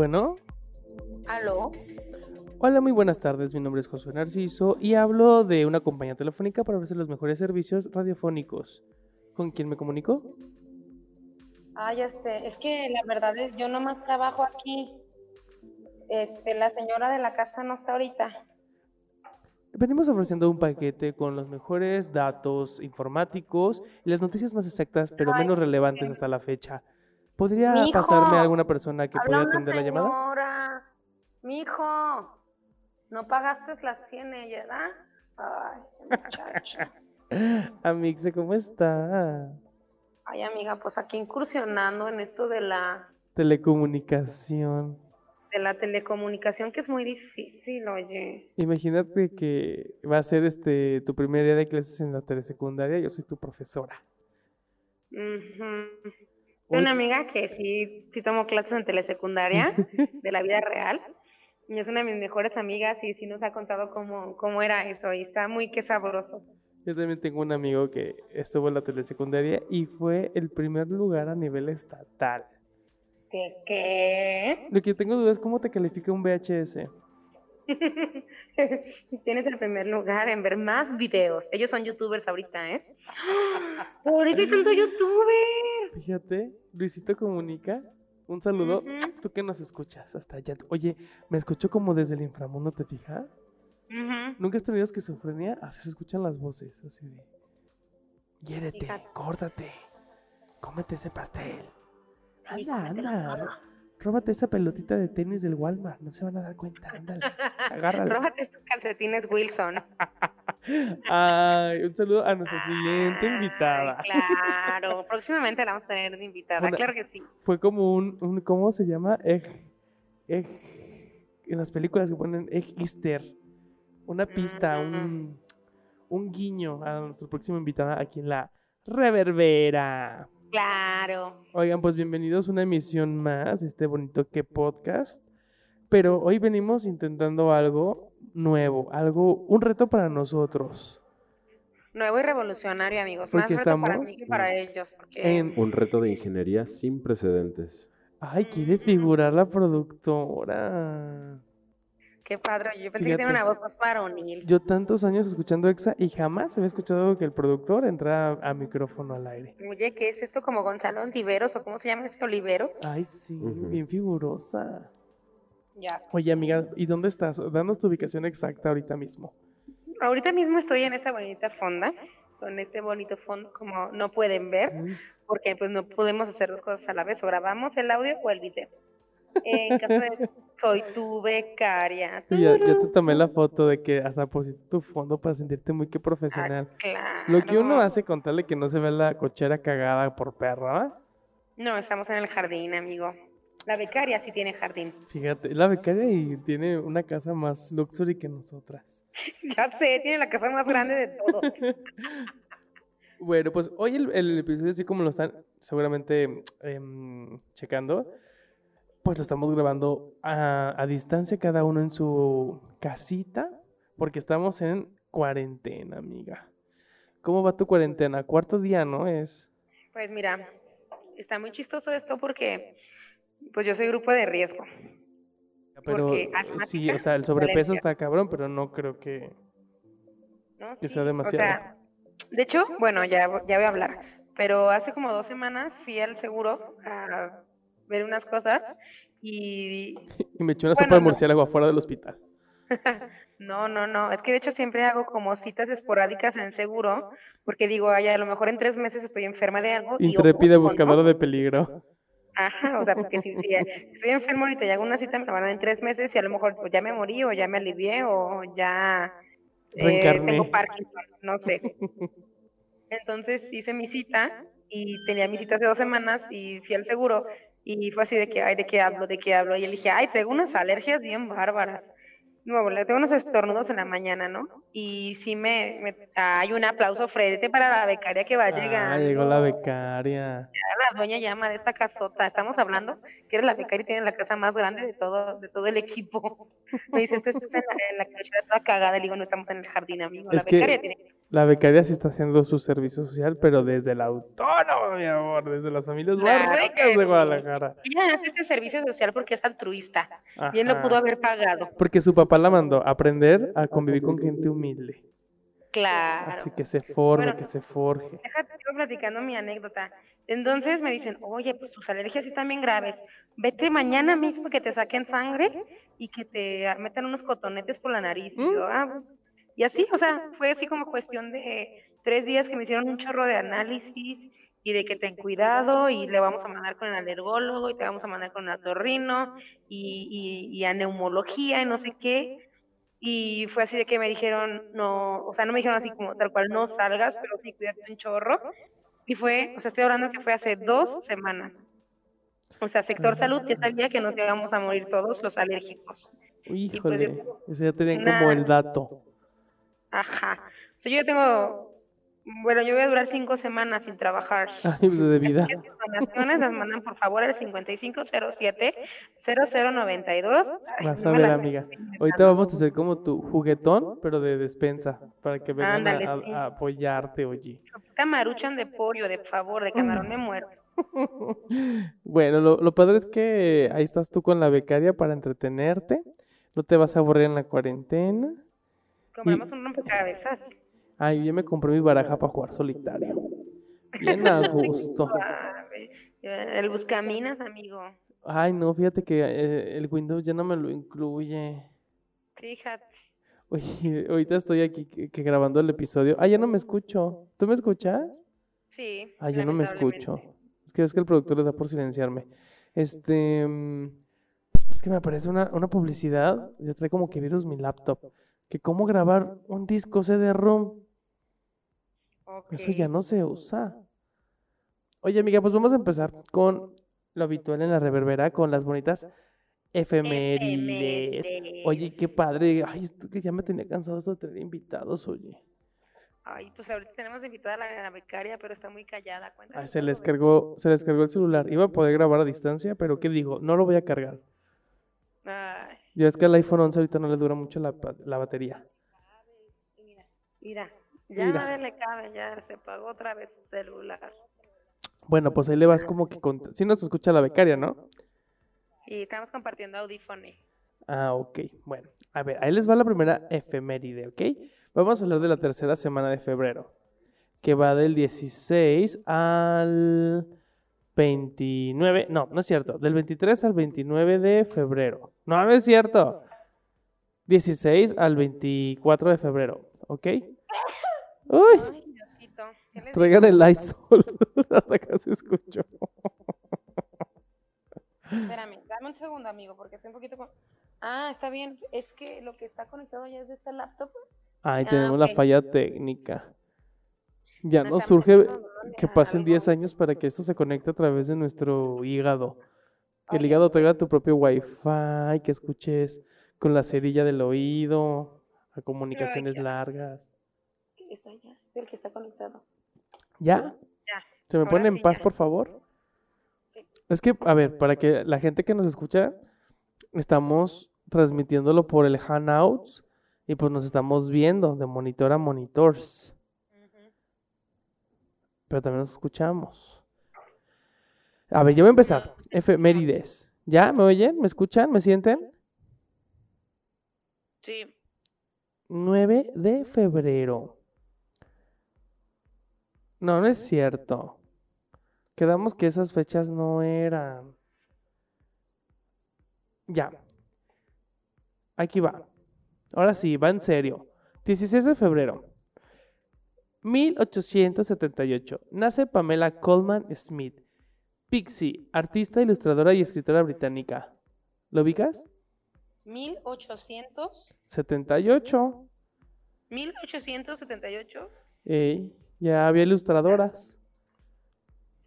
Bueno. ¿Aló? Hola, muy buenas tardes. Mi nombre es Josué Narciso y hablo de una compañía telefónica para ofrecer los mejores servicios radiofónicos. ¿Con quién me comunico? Ay, este, es que la verdad es, yo nomás trabajo aquí. Este, la señora de la casa no está ahorita. Venimos ofreciendo un paquete con los mejores datos informáticos y las noticias más exactas, pero menos relevantes hasta la fecha. ¿Podría Mijo, pasarme a alguna persona que pueda atender la llamada? señora. Mijo, no pagaste las 100, ¿verdad? Ay, muchacho. Amixe, ¿cómo está? Ay, amiga, pues aquí incursionando en esto de la, Telecomunicación. de la telecomunicación, que es muy difícil, oye. Imagínate que va a ser este tu primer día de clases en la telesecundaria, yo soy tu profesora. Ujú. Hoy- Una amiga que sí, sí tomó clases en telesecundaria de la vida real. Y es una de mis mejores amigas y sí nos ha contado cómo, cómo era eso. Y está muy que sabroso. Yo también tengo un amigo que estuvo en la telesecundaria y fue el primer lugar a nivel estatal. ¿Qué? ¿Qué? Lo que tengo duda es cómo te califica un VHS. Tienes el primer lugar en ver más videos. Ellos son youtubers ahorita, ¿eh? Ahorita hay tanto youtuber. Fíjate, Luisito Comunica. Un saludo. Tú que nos escuchas hasta allá. Oye, me escucho como desde el inframundo, ¿te fijas? ¿Nunca has tenido esquizofrenia? Así se escuchan las voces, así de... Hiérete, córdate, cómete ese pastel. Sí, Anda, anda, róbate esa pelotita de tenis del Walmart, no se van a dar cuenta, ándale, agárrala. Róbate estos calcetines Wilson. Ay, un saludo a nuestra siguiente Ay, invitada. claro, próximamente la vamos a tener de invitada, Una- claro que sí. Fue como un, un- ¿cómo se llama? Egg, egg, en las películas que ponen Egg Easter. Una pista, un, un guiño a nuestra próxima invitada aquí en la Reverbera. Claro. Oigan, pues bienvenidos a una emisión más este bonito que podcast. Pero hoy venimos intentando algo nuevo, algo, un reto para nosotros. Nuevo y revolucionario, amigos. Porque Más reto para estamos mí que para ellos. Porque En, Un reto de ingeniería sin precedentes. ay, quiere figurar la productora. Qué padre. Yo pensé que tenía una voz más varonil. Yo tantos años escuchando EXA y jamás había escuchado que el productor entrara a micrófono al aire. Oye, ¿qué es esto? ¿Como Gonzalo Ontiveros o cómo se llama ese Oliveros? Ay, sí, bien figurosa. Ya. Oye, amiga, ¿y dónde estás? Danos tu ubicación exacta ahorita mismo. Ahorita mismo estoy en esta bonita fonda, con este bonito fondo, como no pueden ver, porque pues no podemos hacer dos cosas a la vez, o grabamos el audio o el video. En caso de soy tu becaria. y ya, ya te tomé la foto de que hasta pusiste tu fondo para sentirte muy que Ah, profesional. claro. Lo que uno hace con tal de que no se vea la cochera cagada por perra, No, estamos en el jardín, amigo. La becaria sí tiene jardín. fíjate, la becaria y tiene una casa más luxury que nosotras. Ya sé, tiene la casa más grande de todos. Bueno, pues hoy el, el episodio, así como lo están seguramente em, checando, pues lo estamos grabando a, a distancia, cada uno en su casita, porque estamos en cuarentena, amiga. ¿Cómo va tu cuarentena? Cuarto día, ¿no? Es. Pues mira, está muy chistoso esto porque pues yo soy grupo de riesgo. Pero Porque sí, o sea, el sobrepeso está cabrón, pero no creo que. ¿no? Que Sí, sea O demasiado. sea, de hecho, bueno, ya, ya voy a hablar, pero hace como dos semanas fui al seguro a ver unas cosas y Y me echó una Bueno, sopa de no. murciélago afuera del hospital. no, no, no, es que de hecho siempre hago como citas esporádicas en seguro porque digo, ay, a lo mejor en tres meses estoy enferma de algo. Intrépida ¿no? buscadora de peligro. Ajá, o sea, porque si, si estoy enfermo ahorita y hago una cita, me la van a dar en tres meses y a lo mejor pues, ya me morí o ya me alivié o ya eh, tengo Parkinson, no sé. Entonces hice mi cita y tenía mi cita hace dos semanas y fui al seguro y fue así de que, ay, ¿de qué hablo? ¿De qué hablo? Y él dije, ay, tengo unas alergias bien bárbaras. No, le tengo unos estornudos en la mañana, ¿no? Y sí me, me- hay un aplauso frente para la becaria que va Ah, llegando. llegó la becaria. La dueña llama de esta casota. Estamos hablando que eres la becaria y tiene la casa más grande de todo, de todo el equipo. Me dice, este estás en la, en la cochera toda cagada. Le digo, no estamos en el jardín, amigo. La Es que- becaria tiene La becaria sí está haciendo su servicio social, pero desde el autónomo, mi amor, desde las familias más ricas de sí. Ella hace este servicio social porque es altruista. Bien lo pudo haber pagado. Porque su papá la mandó a aprender a convivir con gente humilde. Claro. Así que se forme, Bueno. que se forje. Déjate, platicando mi anécdota. Entonces me dicen, oye, pues tus alergias están bien graves. Vete mañana mismo que te saquen sangre y que te metan unos cotonetes por la nariz. Y, yo, "Ah". Y así, o sea, fue así como cuestión de tres días que me hicieron un chorro de análisis y de que ten cuidado y le vamos a mandar con el alergólogo y te vamos a mandar con el otorrino y, y, y a neumología y no sé qué. Y fue así de que me dijeron, no, o sea, no me dijeron así como tal cual, no salgas, pero sí cuídate un chorro. Y fue, o sea, estoy hablando que fue hace dos semanas. O sea, sector salud ya sabía que nos íbamos a morir todos los alérgicos. Híjole, ese ya tenían como el dato. Ajá. O sea, yo ya tengo, bueno, yo voy a durar cinco semanas sin trabajar. Ay, pues de vida. Sus donaciones las mandan por favor al 5507-0092. Ay, Vas no a ver, las amiga. Ahorita vamos a hacer como tu juguetón, pero de despensa, para que vengan a- Ándale, a, sí. a apoyarte, oye. Sopita maruchan de pollo, de favor, de camarón me muero. Bueno, lo, lo padre es que ahí estás tú con la becaria para entretenerte. No te vas a aburrir en la cuarentena. Compramos un rompecabezas. Ay, yo me compré mi baraja para jugar solitario. Bien a gusto. El buscaminas, amigo. Ay, no, fíjate que eh, el Windows ya no me lo incluye. Fíjate. Oye, ahorita estoy aquí que, que grabando el episodio. Ah, ya no me escucho. ¿Tú me escuchas? Sí. Ah, ya no me escucho. Es que es que el productor le da por silenciarme. Este. mm, Es que me aparece una, una publicidad. Ya trae como que virus mi laptop. Que cómo grabar un disco CD-ROM. Eso ya no se usa. Oye, amiga, pues vamos a empezar con lo habitual en la reverbera, con las bonitas efemérides. Oye, qué padre. Ay, esto que ya me tenía cansado de tener invitados, oye. Ay, pues ahorita tenemos invitada a la, la becaria, pero está muy callada. Cuéntame Ay, se les cargó, se les cargó el celular. Iba a poder grabar a distancia, pero ¿qué digo? No lo voy a cargar. Ay, Ya es que al iPhone 11 ahorita no le dura mucho la, la batería. mira, ya Mira. nadie le cabe, ya se pagó otra vez su celular. Bueno, pues ahí le vas como que con... Si no se escucha la becaria, ¿no? Y estamos compartiendo audífono. Ah, ok. Bueno, a ver, ahí les va la primera efeméride, ¿ok? Vamos a hablar de la tercera semana de febrero, que va del 16 al 29, no, no es cierto, del 23 al 29 de febrero. No, no es cierto. 16 al 24 de febrero, ¿ok? Uy, Ay, Diosito. ¿qué les traigan el Lysol. Hasta acá se escuchó. Espérame, dame un segundo, amigo, porque estoy un poquito con... Ah, está bien. Es que lo que está conectado ya es de este laptop. Ahí Ah, tenemos la falla técnica. Ya está surge que pasen algo. 10 años para que esto se conecte a través de nuestro hígado. Que el hígado tenga tu propio wifi, que escuches con la cerilla del oído, a comunicaciones largas. Está ya, es el que está conectado. ¿Ya? Ya. ¿Se me ponen en paz, por favor? Es que, a ver, para que la gente que nos escucha, estamos transmitiéndolo por el Hangouts y pues nos estamos viendo de monitor a monitors. Pero también nos escuchamos. A ver, ya voy a empezar. Efemérides. ¿Ya? ¿Me oyen? ¿Me escuchan? ¿Me sienten? Sí. 9 de febrero. No, no es cierto. Quedamos que esas fechas no eran. Ya. Aquí va. Ahora sí, va en serio. 16 de febrero. 1878. Nace Pamela Coleman Smith. Pixie, artista, ilustradora y escritora británica. ¿Lo ubicas? 1800, 78. 1878. Ey, ya había ilustradoras.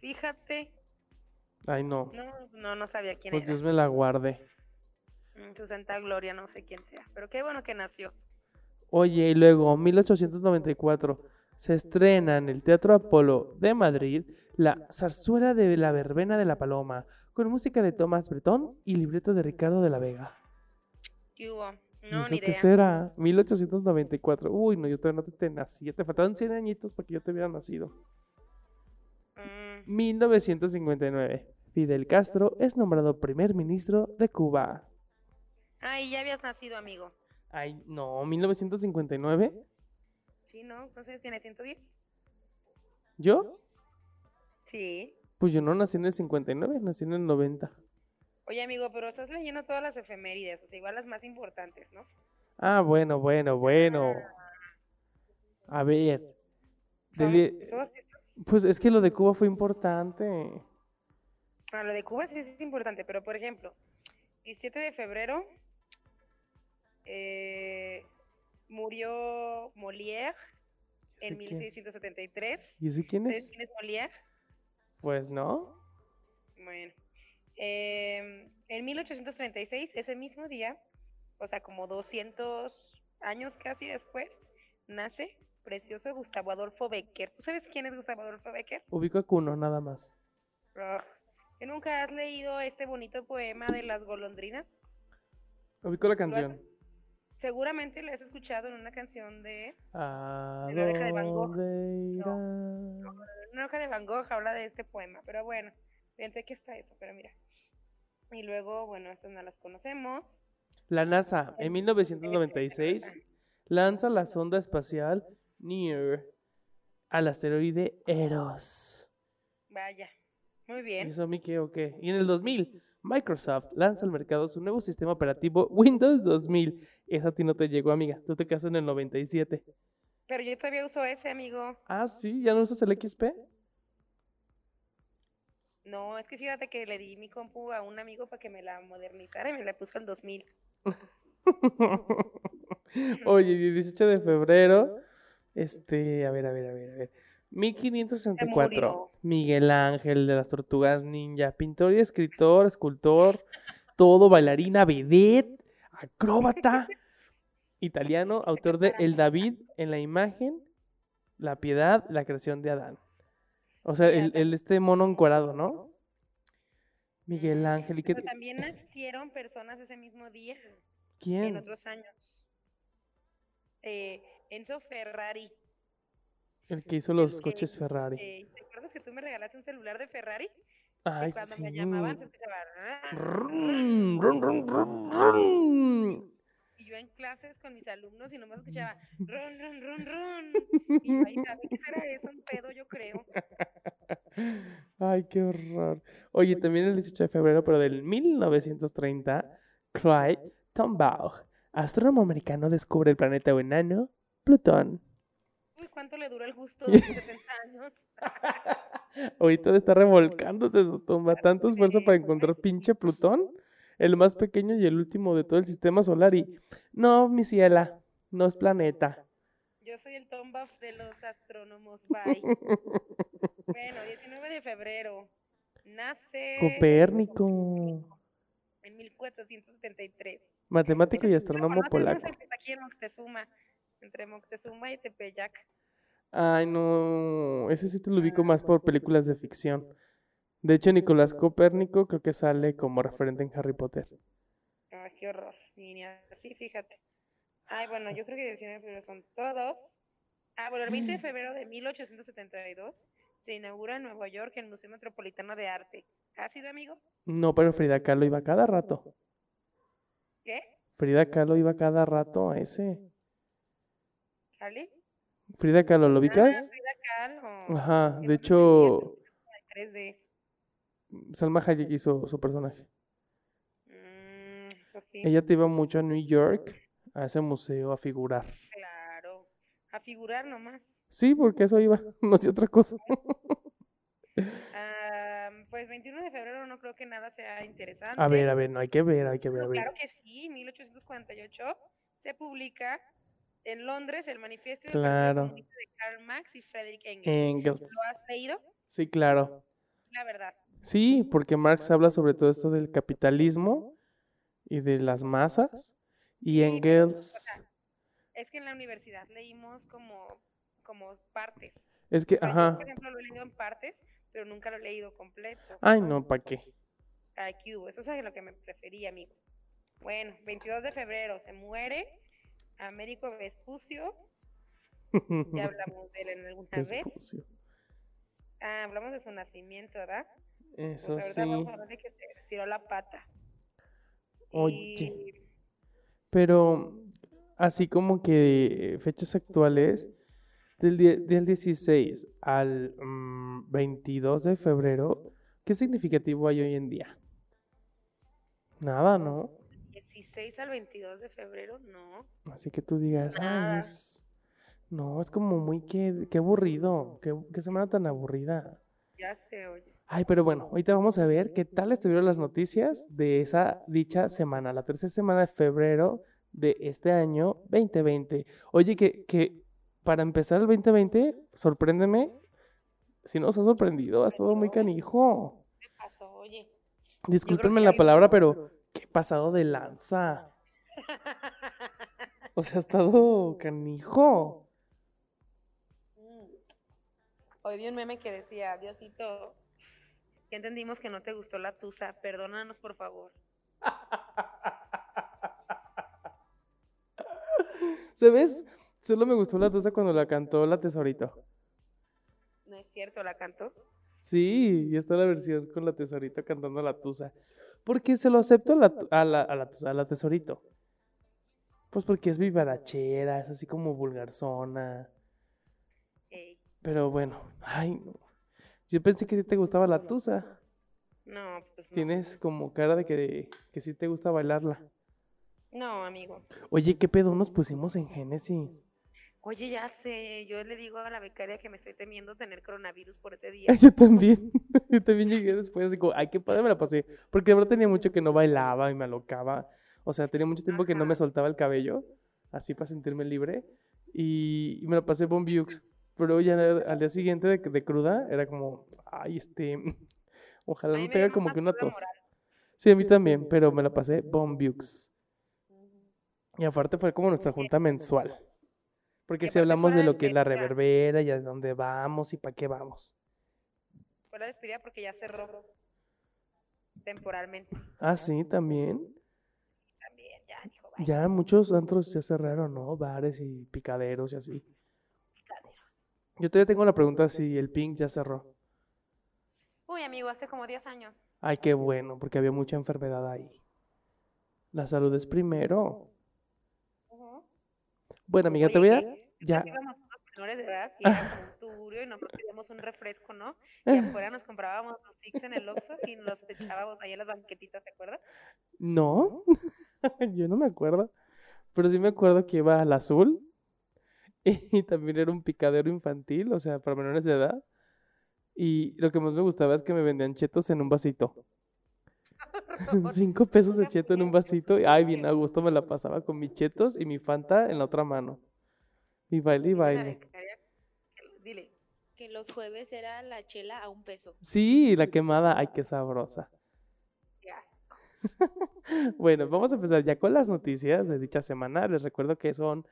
Fíjate. Ay, no. No, no, no sabía quién Pues era. Dios me la guarde. Mm, Su santa gloria, no sé quién sea. Pero qué bueno que nació. Oye, y luego, 1894, se estrena en el Teatro Apolo de Madrid la zarzuela de la verbena de la paloma, con música de Tomás Bretón y libreto de Ricardo de la Vega. ¿Qué hubo? ¿Y No, eso ni qué idea. será? 1894. Uy, no, yo todavía no te, te nací. Te faltaban 100 añitos para que yo te hubiera nacido. Mm, 1959. Fidel Castro es nombrado primer ministro de Cuba. Ay, ya habías nacido, amigo. Ay, no, 1959. Sí, ¿no? ¿Cuántos años tiene? ¿110? ¿Yo? Sí. Pues yo no nací en el 59, nací en el 90. Oye, amigo, pero estás leyendo todas las efemérides, o sea, igual las más importantes, ¿no? Ah, bueno, bueno, bueno. A ver. Dele-. Pues es que lo de Cuba fue importante. Ah, lo de Cuba sí es importante, pero por ejemplo, 17 de febrero eh, murió Molière en ¿Ese quién? 1673. ¿Y ese quién ¿Sabes es? quién es Molière? Pues no. Bueno, em, en 1836, ese mismo día, o sea, como 200 años casi después, nace precioso Gustavo Adolfo Becker. ¿Tú sabes quién es Gustavo Adolfo Becker? Ubico a Cuno, nada más. Ugh. ¿Que ¿Nunca has leído este bonito poema de las golondrinas? Ubico la canción. Seguramente lo has escuchado en una canción de... ¿A En la oreja de Van Gogh. dónde irá? Una hoja de Van Gogh habla de este poema, pero bueno, pensé que está eso, pero mira. Y luego, bueno, estas no las conocemos. La NASA, en 1996, lanza la sonda espacial NEAR al asteroide Eros. Vaya, muy ¿Y bien. eso a mí qué o qué? Y en el 2000, Microsoft lanza al mercado su nuevo sistema operativo Windows 2000. Esa a ti no te llegó, amiga. Tú te quedaste en el 97. Pero yo todavía uso ese, amigo. Ah, sí, ¿ya no usas el XP? No, es que fíjate que le di mi compu a un amigo para que me la modernizara y me la puso al 2000. Oye, y el 18 de febrero, este, a ver, a ver, a ver, a ver. 1564, murió. Miguel Ángel de las Tortugas Ninja, pintor y escritor, escultor, todo, bailarina, vedette, acróbata, italiano, autor de El David en la imagen, La Piedad, la creación de Adán. O sea, el, el este mono encuadrado, ¿no? Miguel Ángel, ¿y qué? Pero también nacieron personas ese mismo día, en ¿Quién? otros años. Eh, Enzo Ferrari. El que hizo los que- coches Ferrari. Eh, ¿Te acuerdas que tú me regalaste un celular de Ferrari? Ay, y cuando sí. me llamaban se escuchaba... Y yo en clases con mis alumnos y nomás escuchaba run, run, run, run. Y yo ahí, ¿sabe qué será eso? Un pedo, yo creo. Ay, qué horror. Oye, también el 18 de febrero, pero del 1930, Clyde Tombaugh, astrónomo americano, descubre el planeta enano Plutón. ¿Cuánto le dura el gusto de 70 años? Ahorita estar revolcándose su tumba, tanto esfuerzo para encontrar pinche Plutón, el más pequeño y el último de todo el sistema solar. Y no, mi ciela, no es planeta. Yo soy el Tom Buff de los astrónomos. Bye. Bueno, 19 de febrero. Nace Copérnico, en 1473. matemático y astrónomo polaco. está aquí en Moctezuma, entre Moctezuma y Tepeyac. Ay, no, ese sí te lo ubico más por películas de ficción. De hecho, Nicolás Copérnico creo que sale como referente en Harry Potter. Ay, qué horror. Ni así, fíjate. Ay, bueno, yo creo que 19 de febrero son todos. Ah, bueno, el 20 de febrero de 1872 se inaugura en Nueva York el Museo Metropolitano de Arte. ¿Ha sido amigo? No, pero Frida Kahlo iba cada rato. ¿Qué? Frida Kahlo iba cada rato a ese. ¿Cali? Frida Kahlo, ¿lo Ah, ubicas? Frida Kahlo. Ajá, de hecho, 3D. Salma Hayek hizo su personaje. Mm, eso sí, Ella te iba mucho a New York, a ese museo, a figurar. claro. A figurar nomás. Sí, porque eso iba, no hacía otra cosa. Pues 21 de febrero no creo que nada sea interesante. A ver, a ver, no hay que ver, hay que ver, a ver. claro que sí, 1848 se publica en Londres el manifiesto Claro. De Karl Marx y Friedrich Engels. Engels. ¿Lo has leído? Sí, claro. La verdad. Sí, porque Marx habla sobre todo esto del capitalismo y de las masas. Y Sí, o Engels, sea, Es que en la universidad leímos como, como partes. Es que, O sea, yo, ajá. por ejemplo, lo he leído en partes, pero nunca lo he leído completo. Ay, no, ¿para qué? Hubo. Eso es lo que me prefería, amigo. Bueno, 22 de febrero se muere Américo Vespucio. Ya hablamos de él en alguna vez. Ah, hablamos de su nacimiento, ¿verdad? Pues Eso ahorita sí. vamos a hablar de que se estiró la pata. Oye, Y pero así como que fechas actuales, del, del 16 al mm, 22 de febrero, ¿qué significativo hay hoy en día? Nada, ¿no? 16 al 22 de febrero, no. Así que tú digas, ay, Nada. es... No, es como muy que, qué aburrido, qué, qué semana tan aburrida. Ya se oye. Ay, pero bueno, ahorita vamos a ver qué tal estuvieron las noticias de esa dicha semana, la tercera semana de febrero de este año 2020. Oye, que, que para empezar el 2020, sorpréndeme, si nos ha sorprendido, ha estado muy canijo. ¿Qué pasó? Oye. Discúlpenme la palabra, pero qué pasado de lanza. O sea, ha estado canijo. Mm. Hoy vi un meme que decía, Diosito, ya entendimos que no te gustó la tusa, perdónanos por favor. ¿Sabes? Solo me gustó la tusa cuando la cantó la tesorito. No es cierto, la cantó. Sí, y está la versión con la tesorito cantando la tusa. Porque se lo acepto a la, a la, a la, a la tesorito. Pues porque es vivarachera, es así como vulgarzona. Pero bueno, ay, no. Yo pensé que sí te gustaba la tusa. No, pues no. Tienes como cara de que, que sí te gusta bailarla. No, amigo. Oye, ¿qué pedo nos pusimos en Génesis? Oye, ya sé, yo le digo a la becaria que me estoy temiendo tener coronavirus por ese día. Yo también. Yo también llegué después y como, ay, qué padre me la pasé. Porque de verdad tenía mucho que no bailaba y me alocaba. O sea, tenía mucho tiempo que no me Ajá. soltaba el cabello, así para sentirme libre. Y, y me la pasé bombiux. Pero ya al día siguiente de, de cruda era como, ay, este, ojalá no tenga como que una tos. moral. Sí, a mí también, pero me la pasé bombiux. Y aparte fue como nuestra junta mensual. Porque si hablamos de lo que es la reverbera y a dónde vamos y para qué vamos. Fue la despedida porque ya cerró temporalmente. Ah, sí, también. También, ya, dijo, vaya, Ya muchos antros ya cerraron, ¿no? Bares y picaderos y así. picaderos. Yo todavía tengo la pregunta si el Pink ya cerró. Uy, amigo, hace como 10 años. Ay, qué bueno, porque había mucha enfermedad ahí. La salud es primero. Bueno, amiga, te voy a... Ya. menores de edad y un tugurio y nosotros pedíamos un refresco, ¿no? Y afuera nos comprábamos los Six en el Oxxo y los echábamos ahí en las banquetitas, ¿te acuerdas? No, yo no me acuerdo. Pero sí me acuerdo que iba al azul y también era un picadero infantil, o sea, para menores de edad. Y lo que más me gustaba es que me vendían chetos en un vasito. Cinco pesos de cheto en un vasito. y, Ay, bien a gusto me la pasaba con mis chetos y mi Fanta en la otra mano. Y baile y baile. Dile, Que los jueves era la chela a un peso. Sí, la quemada, ay, qué sabrosa. qué asco. Bueno, vamos a empezar ya con las noticias de dicha semana. Les recuerdo que son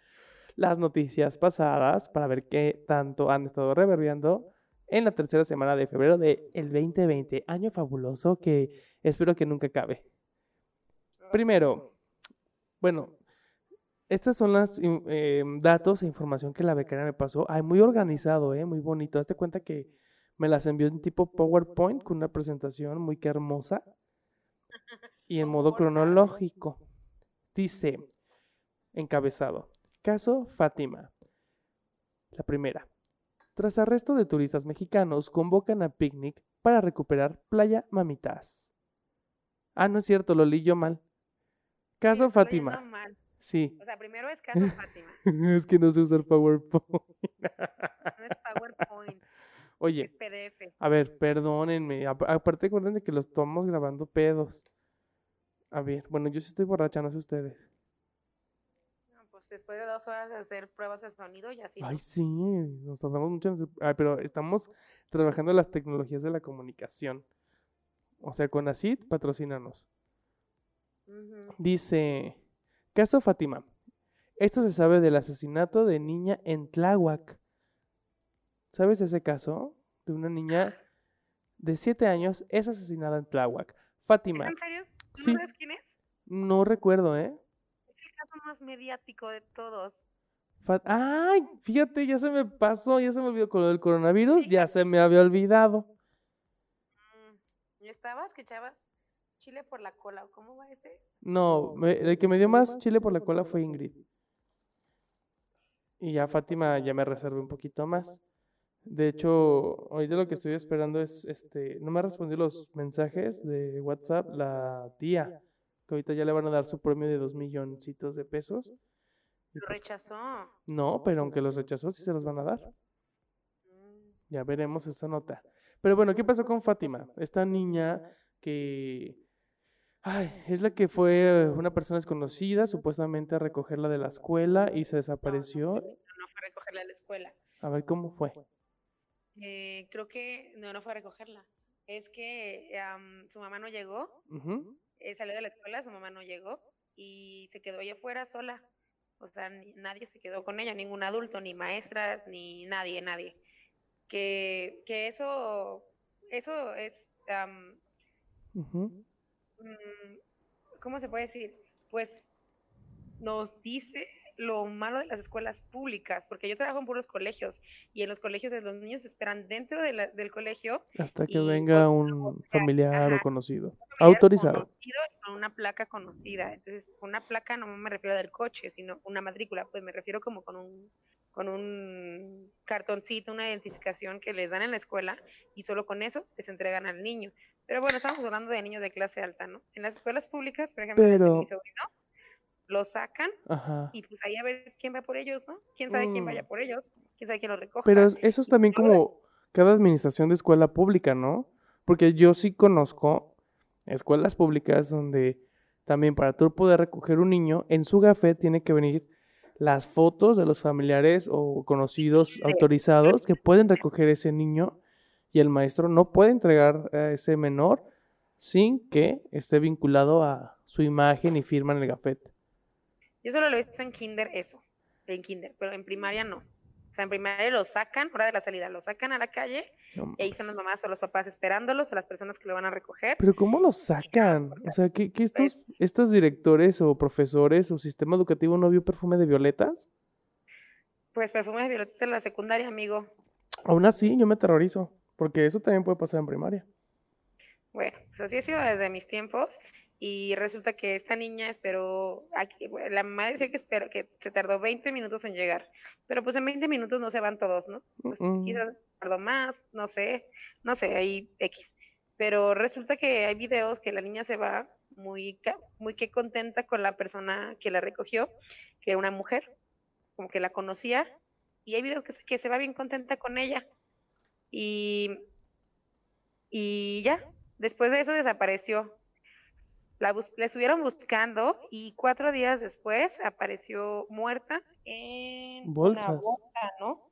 las noticias pasadas para ver qué tanto han estado reverberando en la tercera semana de febrero del 2020. Año fabuloso que espero que nunca acabe. Primero, bueno, estas son las em, datos e información que la becaria me pasó. Ay, muy organizado, ¿eh? Muy bonito. Hazte cuenta que me las envió en tipo PowerPoint con una presentación muy que hermosa y en modo cronológico. Dice, encabezado, caso Fátima. La primera. Tras arresto de turistas mexicanos, convocan a picnic para recuperar Playa Mamitas. Ah, no es cierto, lo leí yo mal. Caso Sí, Fátima. mal. Sí, O sea, primero es caso Fátima, es que no sé usar PowerPoint. no es PowerPoint, Oye, es PDF. a ver, perdónenme. ap- Aparte, acuérdense que los estamos grabando pedos. A ver, bueno, yo sí estoy borracha, no sé ustedes. No, después de dos horas de hacer pruebas de sonido, ya sí. Ay, sí, nos tardamos mucho en Ay, pero estamos trabajando las tecnologías de la comunicación. O sea, con ACID, patrocínanos. Dice, caso Fátima. Esto se sabe del asesinato de niña en Tláhuac. ¿Sabes ese caso? De una niña de 7 años es asesinada en Tláhuac. ¿Es Fátima, en serio? ¿Tú Sí. no sabes quién es? no recuerdo, ¿eh? Más mediático de todos. Ay, fíjate, ya se me pasó, ya se me olvidó con lo del coronavirus, ya se me había olvidado. Mm, ¿Y estabas que echabas chile por la cola? ¿o ¿Cómo va ese? No, me- el que me dio más chile por la cola fue Ingrid. Y ya Fátima ya me reservé un poquito más. De hecho, ahorita lo que estoy esperando es, este, no me ha respondido los mensajes de WhatsApp la tía, que ahorita ya le van a dar su premio de dos milloncitos de pesos. Lo pues, rechazó. no, pero aunque los rechazó, sí se los van a dar. Ya veremos esa nota. Pero bueno, ¿qué pasó con Fátima? Esta niña que ay, es la que fue una persona desconocida, supuestamente a recogerla de la escuela y se desapareció. No fue a recogerla a la escuela. A ver cómo fue. Eh, creo que no, no fue a recogerla. Es que su mamá no llegó, Ujú. Eh, salió de la escuela, su mamá no llegó y se quedó ella afuera sola. O sea, ni- nadie se quedó con ella, ningún adulto, ni maestras, ni nadie, nadie. Que, que eso, eso es, mm, ¿cómo se puede decir? Pues nos dice lo malo de las escuelas públicas, porque yo trabajo en puros colegios y en los colegios los niños esperan dentro de la- del colegio Hasta que venga un familiar o conocido. familiar Autorizado. conocido y con una placa conocida. Entonces, una placa no me refiero del coche, sino una matrícula, pues me refiero como con un con un cartoncito, una identificación que les dan en la escuela y solo con eso les entregan al niño. Pero bueno, estamos hablando de niños de clase alta, ¿no? En las escuelas públicas, por ejemplo, Pero- mis sobrinos, los sacan Ajá. y pues ahí a ver quién va por ellos, ¿no? ¿Quién sabe quién vaya Mm. por ellos? ¿Quién sabe quién los recoja? Pero es- eso es también como cada administración de escuela pública, ¿no? Porque yo sí conozco escuelas públicas donde también para tú poder recoger un niño, en su gafet tiene que venir las fotos de los familiares o conocidos autorizados que pueden recoger ese niño y el maestro no puede entregar a ese menor sin que esté vinculado a su imagen y firma en el gafet. Yo solo lo he visto en kinder eso, en kinder, pero en primaria no. O sea, en primaria lo sacan, hora de la salida, lo sacan a la calle No y ahí están las mamás o los papás esperándolos, a las personas que lo van a recoger. Pero ¿cómo lo sacan? O sea, ¿que, que estos, Pues- estos directores o profesores o sistema educativo no vio perfume de violetas? Pues perfumes de violetas de la secundaria, amigo. Aún así, yo me aterrorizo, porque eso también puede pasar en primaria. Bueno, pues así ha sido desde mis tiempos y resulta que esta niña esperó, aquí- la mamá decía que, esperó, que se tardó 20 minutos en llegar, pero pues en 20 minutos no se van todos, ¿no? Pues quizás tardó más, no sé, no sé, ahí X. Pero resulta que hay videos que la niña se va muy, muy que contenta con la persona que la recogió, que una mujer, como que la conocía, y hay videos que se, que se va bien contenta con ella. Y, y ya, después de eso desapareció. La, bus- la estuvieron buscando y cuatro días después apareció muerta en una Bolsas. bolsa, ¿no?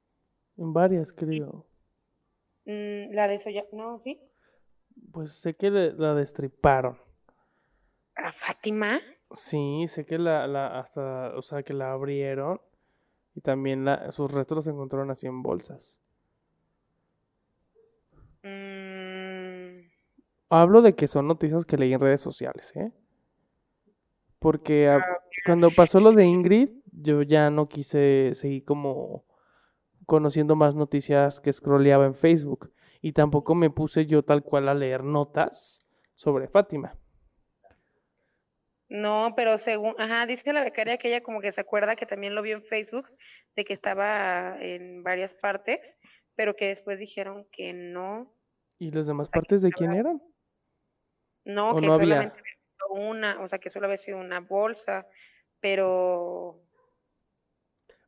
En varias, creo. Mm, la de Soya, no, sí. Pues sé que la destriparon. ¿A Fátima? Sí, sé que la, la hasta, o sea, que la abrieron y también la, sus restos los encontraron así en bolsas. Mm, Hablo de que son noticias que leí en redes sociales, ¿eh? Porque a- cuando pasó lo de Ingrid, yo ya no quise seguir como conociendo más noticias que scrolleaba en Facebook. Y tampoco me puse yo tal cual a leer notas sobre Fátima. no, pero según, ajá, dice la becaria que ella como que se acuerda que también lo vio en Facebook, de que estaba en varias partes, pero que después dijeron que no, ¿Y las demás sea, partes de quién eran? No, ¿O que no solamente había una, o sea, que solo había sido una bolsa, pero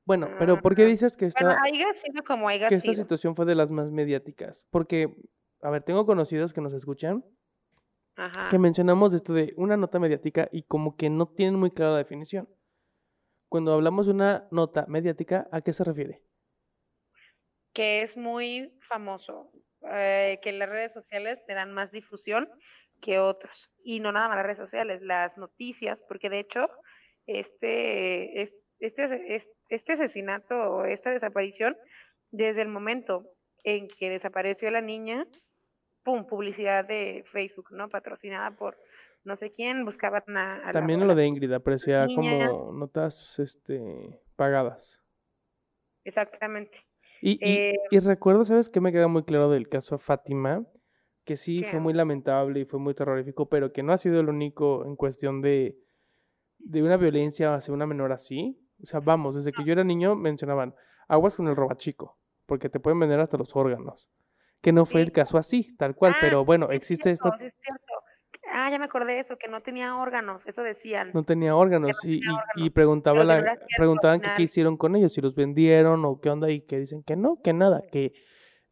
Bueno, pero ¿por qué dices que bueno, esta, haya sido como haya que esta situación fue de las más mediáticas? Porque, a ver, tengo conocidos que nos escuchan Ajá. que mencionamos esto de una nota mediática y como que no tienen muy clara la definición. Cuando hablamos de una nota mediática, ¿a qué se refiere? que es muy famoso, eh, que las redes sociales le dan más difusión que otros. Y no nada más las redes sociales, las noticias, porque de hecho, este, es, este, este asesinato o esta desaparición, desde el momento en que desapareció la niña, pum, publicidad de Facebook, ¿no? Patrocinada por no sé quién, buscaban a, a También lo de Ingrid aparecía niña. como notas este, pagadas. Exactamente. Y, y- Eh, y recuerdo, ¿sabes qué me queda muy claro del caso Fátima? Que sí ¿Qué? fue muy lamentable y fue muy terrorífico, pero que no ha sido el único en cuestión de, de una violencia hacia una menor así. O sea, vamos, desde que yo era niño mencionaban aguas con el robachico, porque te pueden vender hasta los órganos. Que no fue el caso así, tal cual, Ah, pero bueno, es existe cierto, esta es cierto. Ah, ya me acordé de eso, que no tenía órganos, eso decían. No tenía órganos y, tenía órganos, preguntaba la- cierto preguntaban que qué hicieron con ellos, si los vendieron o qué onda y que dicen que no, que nada, que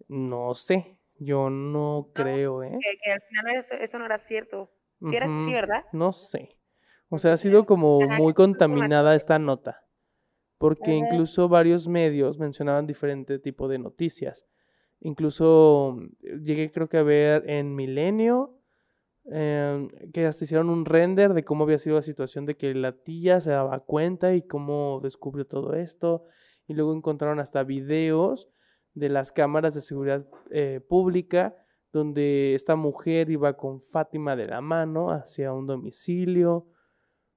no sé, yo no creo, ¿eh? Que, que al final eso, eso no era cierto. Sí, era, sí, ¿verdad? No sé. O No sea, ha sido como muy contaminada esta nota, porque incluso varios medios mencionaban diferente tipo de noticias. Incluso mm, llegué creo que a ver en Milenio em, que hasta hicieron un render de cómo había sido la situación de que la tía se daba cuenta y cómo descubrió todo esto. Y luego encontraron hasta videos de las cámaras de seguridad eh, pública donde esta mujer iba con Fátima de la mano hacia un domicilio.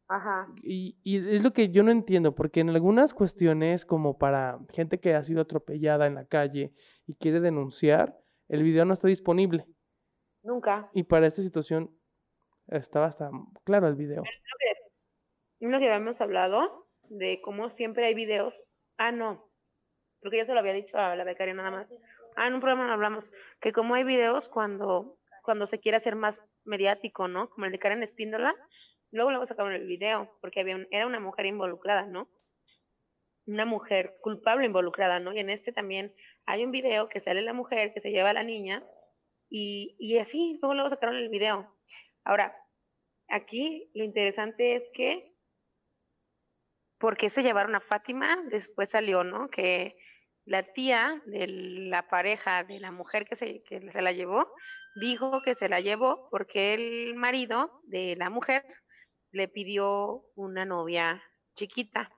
Ajá. Y, y es lo que yo no entiendo, porque en algunas cuestiones, como para gente que ha sido atropellada en la calle y quiere denunciar, el video no está disponible. Nunca. Y para esta situación estaba hasta claro el video. Lo que habíamos hablado de cómo siempre hay videos. Ah, no. Porque yo se lo había dicho a la becaria nada más. Ah, en un programa no hablamos. Que como hay videos cuando, cuando se quiere hacer más mediático, ¿no? Como el de Karen Espíndola. Luego luego sacaron el video, porque había un- era una mujer involucrada, ¿no? Una mujer culpable involucrada, ¿no? Y en este también hay un video que sale la mujer que se lleva a la niña y, y así, luego luego sacaron el video. Ahora, aquí lo interesante es que ¿por qué se llevaron a Fátima? Después salió, ¿no? Que la tía de la pareja de la mujer que se, que se la llevó, dijo que se la llevó porque el marido de la mujer le pidió una novia chiquita.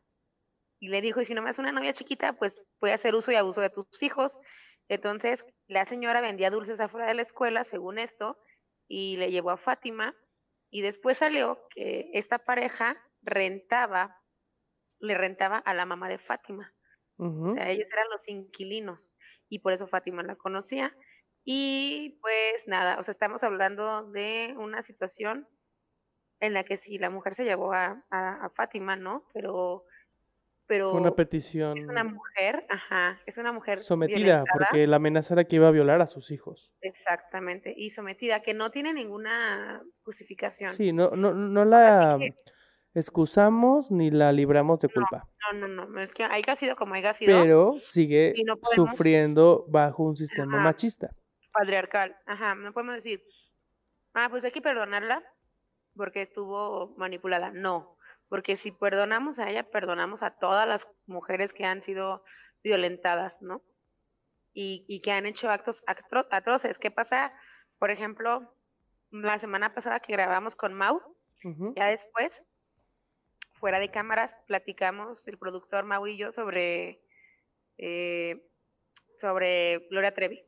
Y le dijo, y si no me haces una novia chiquita, pues voy a hacer uso y abuso de tus hijos. Entonces, la señora vendía dulces afuera de la escuela, según esto, y le llevó a Fátima. Y después salió que esta pareja rentaba, le rentaba a la mamá de Fátima. O sea, ellos eran los inquilinos y por eso Fátima la conocía. Y pues nada, o sea, estamos hablando de una situación en la que sí, la mujer se llevó a, a- a Fátima, ¿no? Pero, pero Fue una petición es una mujer, ajá, es una mujer sometida, violentada, porque la amenaza era que iba a violar a sus hijos. exactamente, y sometida, que no tiene ninguna justificación. Sí, no, no, no la que- excusamos ni la libramos de culpa, No, no, no, es que haya sido como haya sido, pero sigue y no podemos- sufriendo bajo un sistema Ajá. machista. patriarcal, ajá, no podemos decir, ah, pues hay que perdonarla porque estuvo manipulada, no, porque si perdonamos a ella, perdonamos a todas las mujeres que han sido violentadas, ¿no? Y, y que han hecho actos atroces. ¿Qué pasa? Por ejemplo, la semana pasada que grabamos con Mau, ya después, fuera de cámaras, platicamos el productor Mau y yo sobre, eh, sobre Gloria Trevi.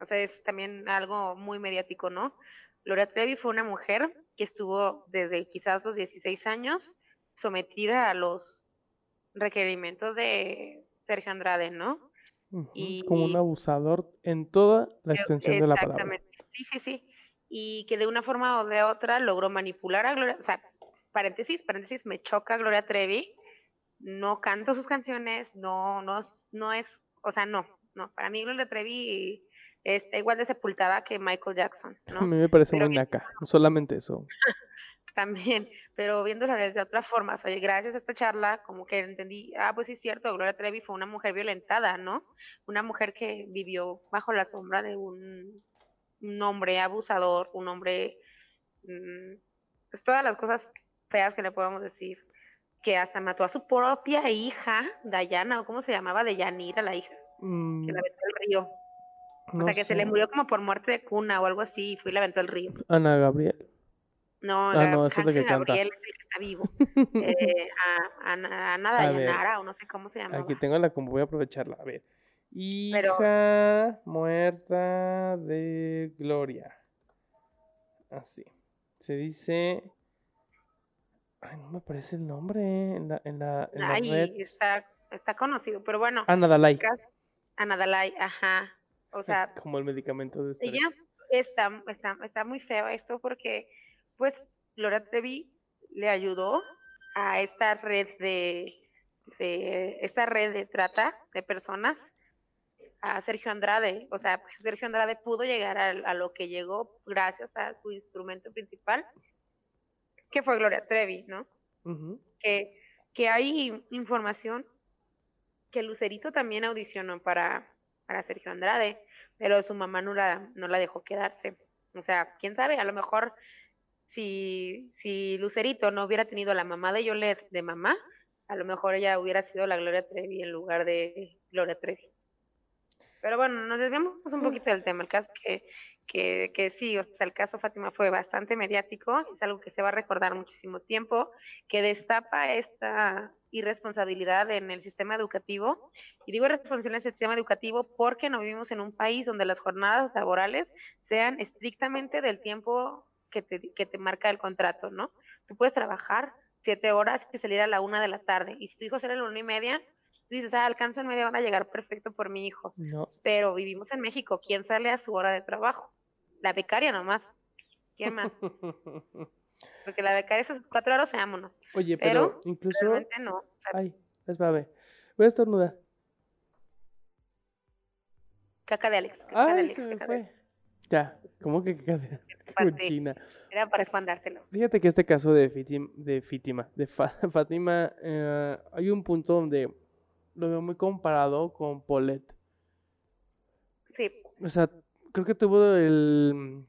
O sea, es también algo muy mediático, ¿no? Gloria Trevi fue una mujer que estuvo desde quizás los 16 años sometida a los requerimientos de Sergio Andrade, ¿no? Y- Como un abusador en toda la extensión de la palabra. Exactamente. Sí, sí, sí. Y que de una forma o de otra logró manipular a Gloria, o sea, paréntesis, paréntesis, me choca Gloria Trevi, no canto sus canciones, no, no, es- no es, o sea, no, no, para mí Gloria Trevi está igual de sepultada que Michael Jackson, A ¿no? mí me parece Pero muy naca, solamente eso. También, pero viéndola desde otra forma, oye, gracias a esta charla, como que entendí, ah, pues sí es cierto, Gloria Trevi fue una mujer violentada, ¿no? Una mujer que vivió bajo la sombra de un, un hombre abusador, un hombre, mm, pues todas las cosas feas que le podemos decir, que hasta mató a su propia hija, Dayana, o cómo se llamaba, de Yanira, la hija, Mm, que la aventó al río. O sea, que se le murió como por muerte de cuna o algo así, y fue y la aventó al río. Ana Gabriel. No, Ah, la no, eso es lo que canta. Gabriel el que está vivo. Eh, a, a, Ana A. Dayanara, o no sé cómo se llamaba. Aquí tengo la compu, voy a aprovecharla. A ver. Pero- Hija muerta de Gloria. Así. Se dice. Ay, no me aparece el nombre en la, en la, en la red. está, está conocido, pero bueno, Ana Dalai. Cas- Ana Dalai, ajá. O sea, Como el medicamento de estrés. ella está, está, está muy feo esto porque, pues, Gloria Trevi le ayudó a esta red de, de esta red de trata de personas a Sergio Andrade. O sea, pues, Sergio Andrade pudo llegar a, a lo que llegó gracias a su instrumento principal, que fue Gloria Trevi, ¿no? Que, que hay información que Lucerito también audicionó para, para Sergio Andrade, pero su mamá no la, no la dejó quedarse. O sea, quién sabe, a lo mejor si, si Lucerito no hubiera tenido la mamá de Yolette de mamá, a lo mejor ella hubiera sido la Gloria Trevi en lugar de Gloria Trevi. Pero bueno, nos desviamos un poquito del tema. El caso es que, que, que sí, o sea, el caso Fátima fue bastante mediático, es algo que se va a recordar muchísimo tiempo, que destapa esta irresponsabilidad en el sistema educativo. Y digo irresponsabilidad en el sistema educativo porque no vivimos en un país donde las jornadas laborales sean estrictamente del tiempo que te, que te marca el contrato, ¿no? Tú puedes trabajar siete horas y salir a la una de la tarde. Y si tu hijo sale a la una y media, tú dices, ah, alcanzo en media hora a llegar perfecto por mi hijo. No. Pero vivimos en México, ¿quién sale a su hora de trabajo? La becaria nomás. ¿Quién más? Porque la becaria esas cuatro horas, seámonos. Oye, pero, Pero incluso. Realmente no. O sea, Ay, espérame. Voy a estornudar. caca de Alex. Caca de Ay, Alex, se me caca de fue. Alex. Ya, ¿cómo que? Qué Pasé. cochina. Era para espantártelo. Fíjate que este caso de, Fitim- de Fítima, de Fa- Fátima, eh, hay un punto donde lo veo muy comparado con Paulette. Sí, O sea, creo que tuvo el,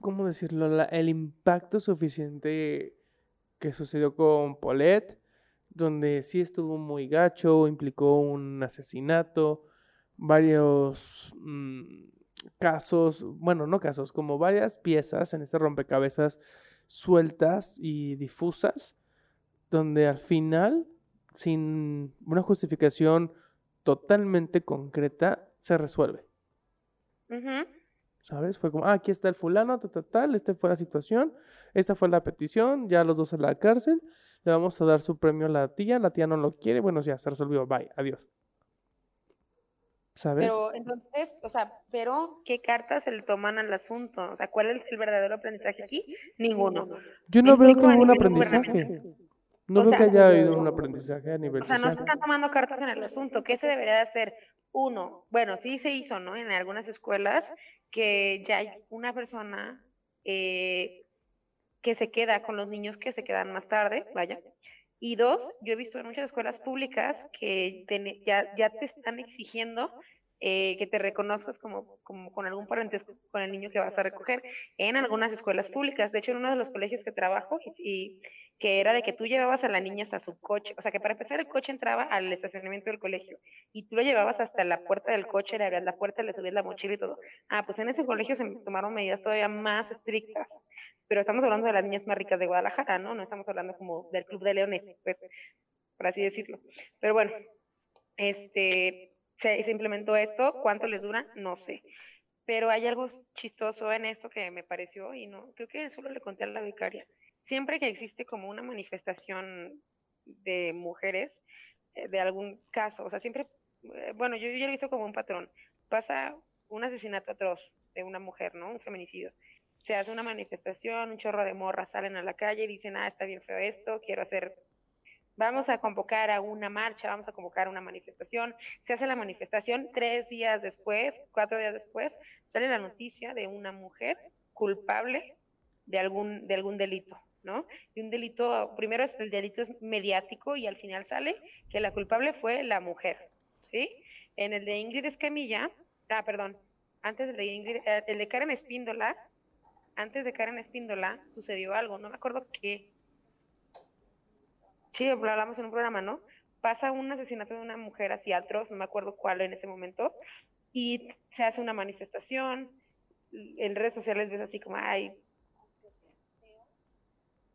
¿cómo decirlo? La- el impacto suficiente que sucedió con Paulette, donde sí estuvo muy gacho, implicó un asesinato, varios mm, casos, bueno, no casos, como varias piezas en este rompecabezas sueltas y difusas, donde al final, sin una justificación totalmente concreta, se resuelve. ¿Sabes? Fue como, ah, aquí está el fulano, tal, tal, tal, esta fue la situación, esta fue la petición, ya los dos a la cárcel, le vamos a dar su premio a la tía, la tía no lo quiere, bueno, ya se resolvió, bye, adiós. ¿Sabes? Pero entonces, o sea, pero ¿qué cartas se le toman al asunto? O sea, ¿cuál es el verdadero aprendizaje aquí? Ninguno. Yo no veo nivel aprendizaje. No O veo que haya habido un aprendizaje a nivel O sea, no se están tomando cartas en el asunto. ¿Qué se debería de hacer? Uno, bueno, sí se hizo, ¿no? En algunas escuelas que ya hay una persona eh, que se queda con los niños que se quedan más tarde, vaya. Y dos, yo he visto en muchas escuelas públicas que te- ya, ya te están exigiendo eh, que te reconozcas como, con algún parentesco con el niño que vas a recoger en algunas escuelas públicas. De hecho, en uno de los colegios que trabajo, y que era de que tú llevabas a la niña hasta su coche, o sea que para empezar el coche entraba al estacionamiento del colegio y tú lo llevabas hasta la puerta del coche, le abrías la puerta, le subías la mochila y todo. Ah, pues en ese colegio se tomaron medidas todavía más estrictas, pero estamos hablando de las niñas más ricas de Guadalajara, ¿no? No estamos hablando como del Club de Leones, pues, por así decirlo. Pero bueno, este, se, implementó esto, ¿cuánto les dura? No sé. Pero hay algo chistoso en esto que me pareció y no, creo que solo le conté a la vicaria. Siempre que existe como una manifestación de mujeres, eh, de algún caso, o sea, siempre, eh, bueno, yo, yo ya lo he visto como un patrón. Pasa un asesinato atroz de una mujer, ¿no? Un feminicidio. Se hace una manifestación, un chorro de morras salen a la calle y dicen, ah, está bien feo esto, quiero hacer vamos a convocar a una marcha, vamos a convocar a una manifestación. Se hace la manifestación, tres días después, cuatro días después, sale la noticia de una mujer culpable de algún, de algún delito, ¿no? Y un delito, primero es el delito es mediático y al final sale que la culpable fue la mujer, ¿sí? En el de Ingrid Escamilla, ah, perdón, antes del de Ingrid, eh, el de Karen Espíndola, antes de Karen Espíndola sucedió algo, no me acuerdo qué, Sí, lo hablamos en un programa, ¿no? Pasa un asesinato de una mujer así atroz, no me acuerdo cuál en ese momento, y se hace una manifestación, en redes sociales ves así como, ay,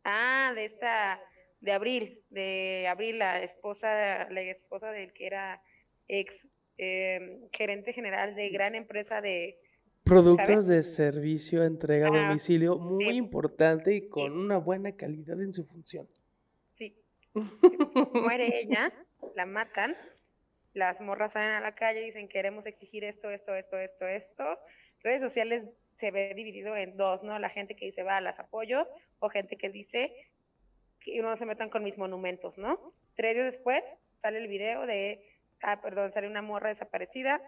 Ah, de esta, de Abril, de Abril, la esposa, la esposa del que era ex eh, gerente general de gran empresa de, Productos ¿sabes? de servicio, entrega a domicilio, muy sí. importante y con una buena calidad en su función. Muere ella, la matan, las morras salen a la calle, dicen queremos exigir esto, esto, esto, esto, esto. Redes sociales se ve dividido en dos, ¿no? La gente que dice va, las apoyo, o gente que dice que no se metan con mis monumentos, ¿no? Tres días después sale el video de, ah, perdón, sale una morra desaparecida,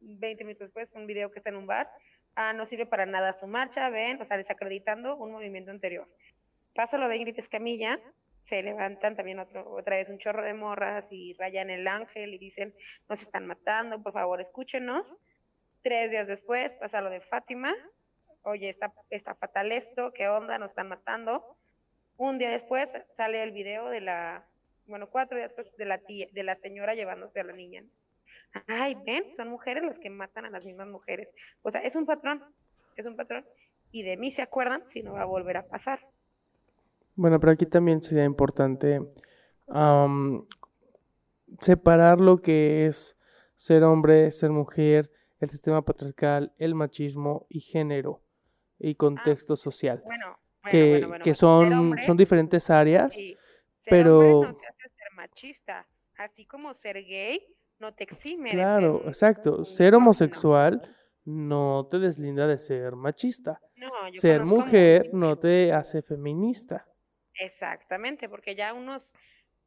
20 minutos después un video que está en un bar, ah, no sirve para nada su marcha, ven, o sea, desacreditando un movimiento anterior. Pasa lo de Ingrid Escamilla, se levantan también otro, otra vez un chorro de morras y rayan el ángel y dicen, nos están matando, por favor escúchenos. Tres días después pasa lo de Fátima, oye, está, está fatal esto, ¿qué onda? Nos están matando. Un día después sale el video de la, bueno, cuatro días después de la tía, de la señora llevándose a la niña. Ay, ven, son mujeres las que matan a las mismas mujeres. O sea, es un patrón, es un patrón. Y de mí se acuerdan si no va a volver a pasar. Bueno, pero aquí también sería importante separar lo que es ser hombre, ser mujer, el sistema patriarcal, el machismo y género y contexto social, Bueno, bueno, que, bueno, son, hombre, son diferentes áreas. sí, ser pero- no te hace ser machista, así como ser gay no te exime de Claro, ser exacto. un Ser homosexual no te deslinda de ser machista. No, Ser mujer no te hace feminista. Exactamente, porque ya unos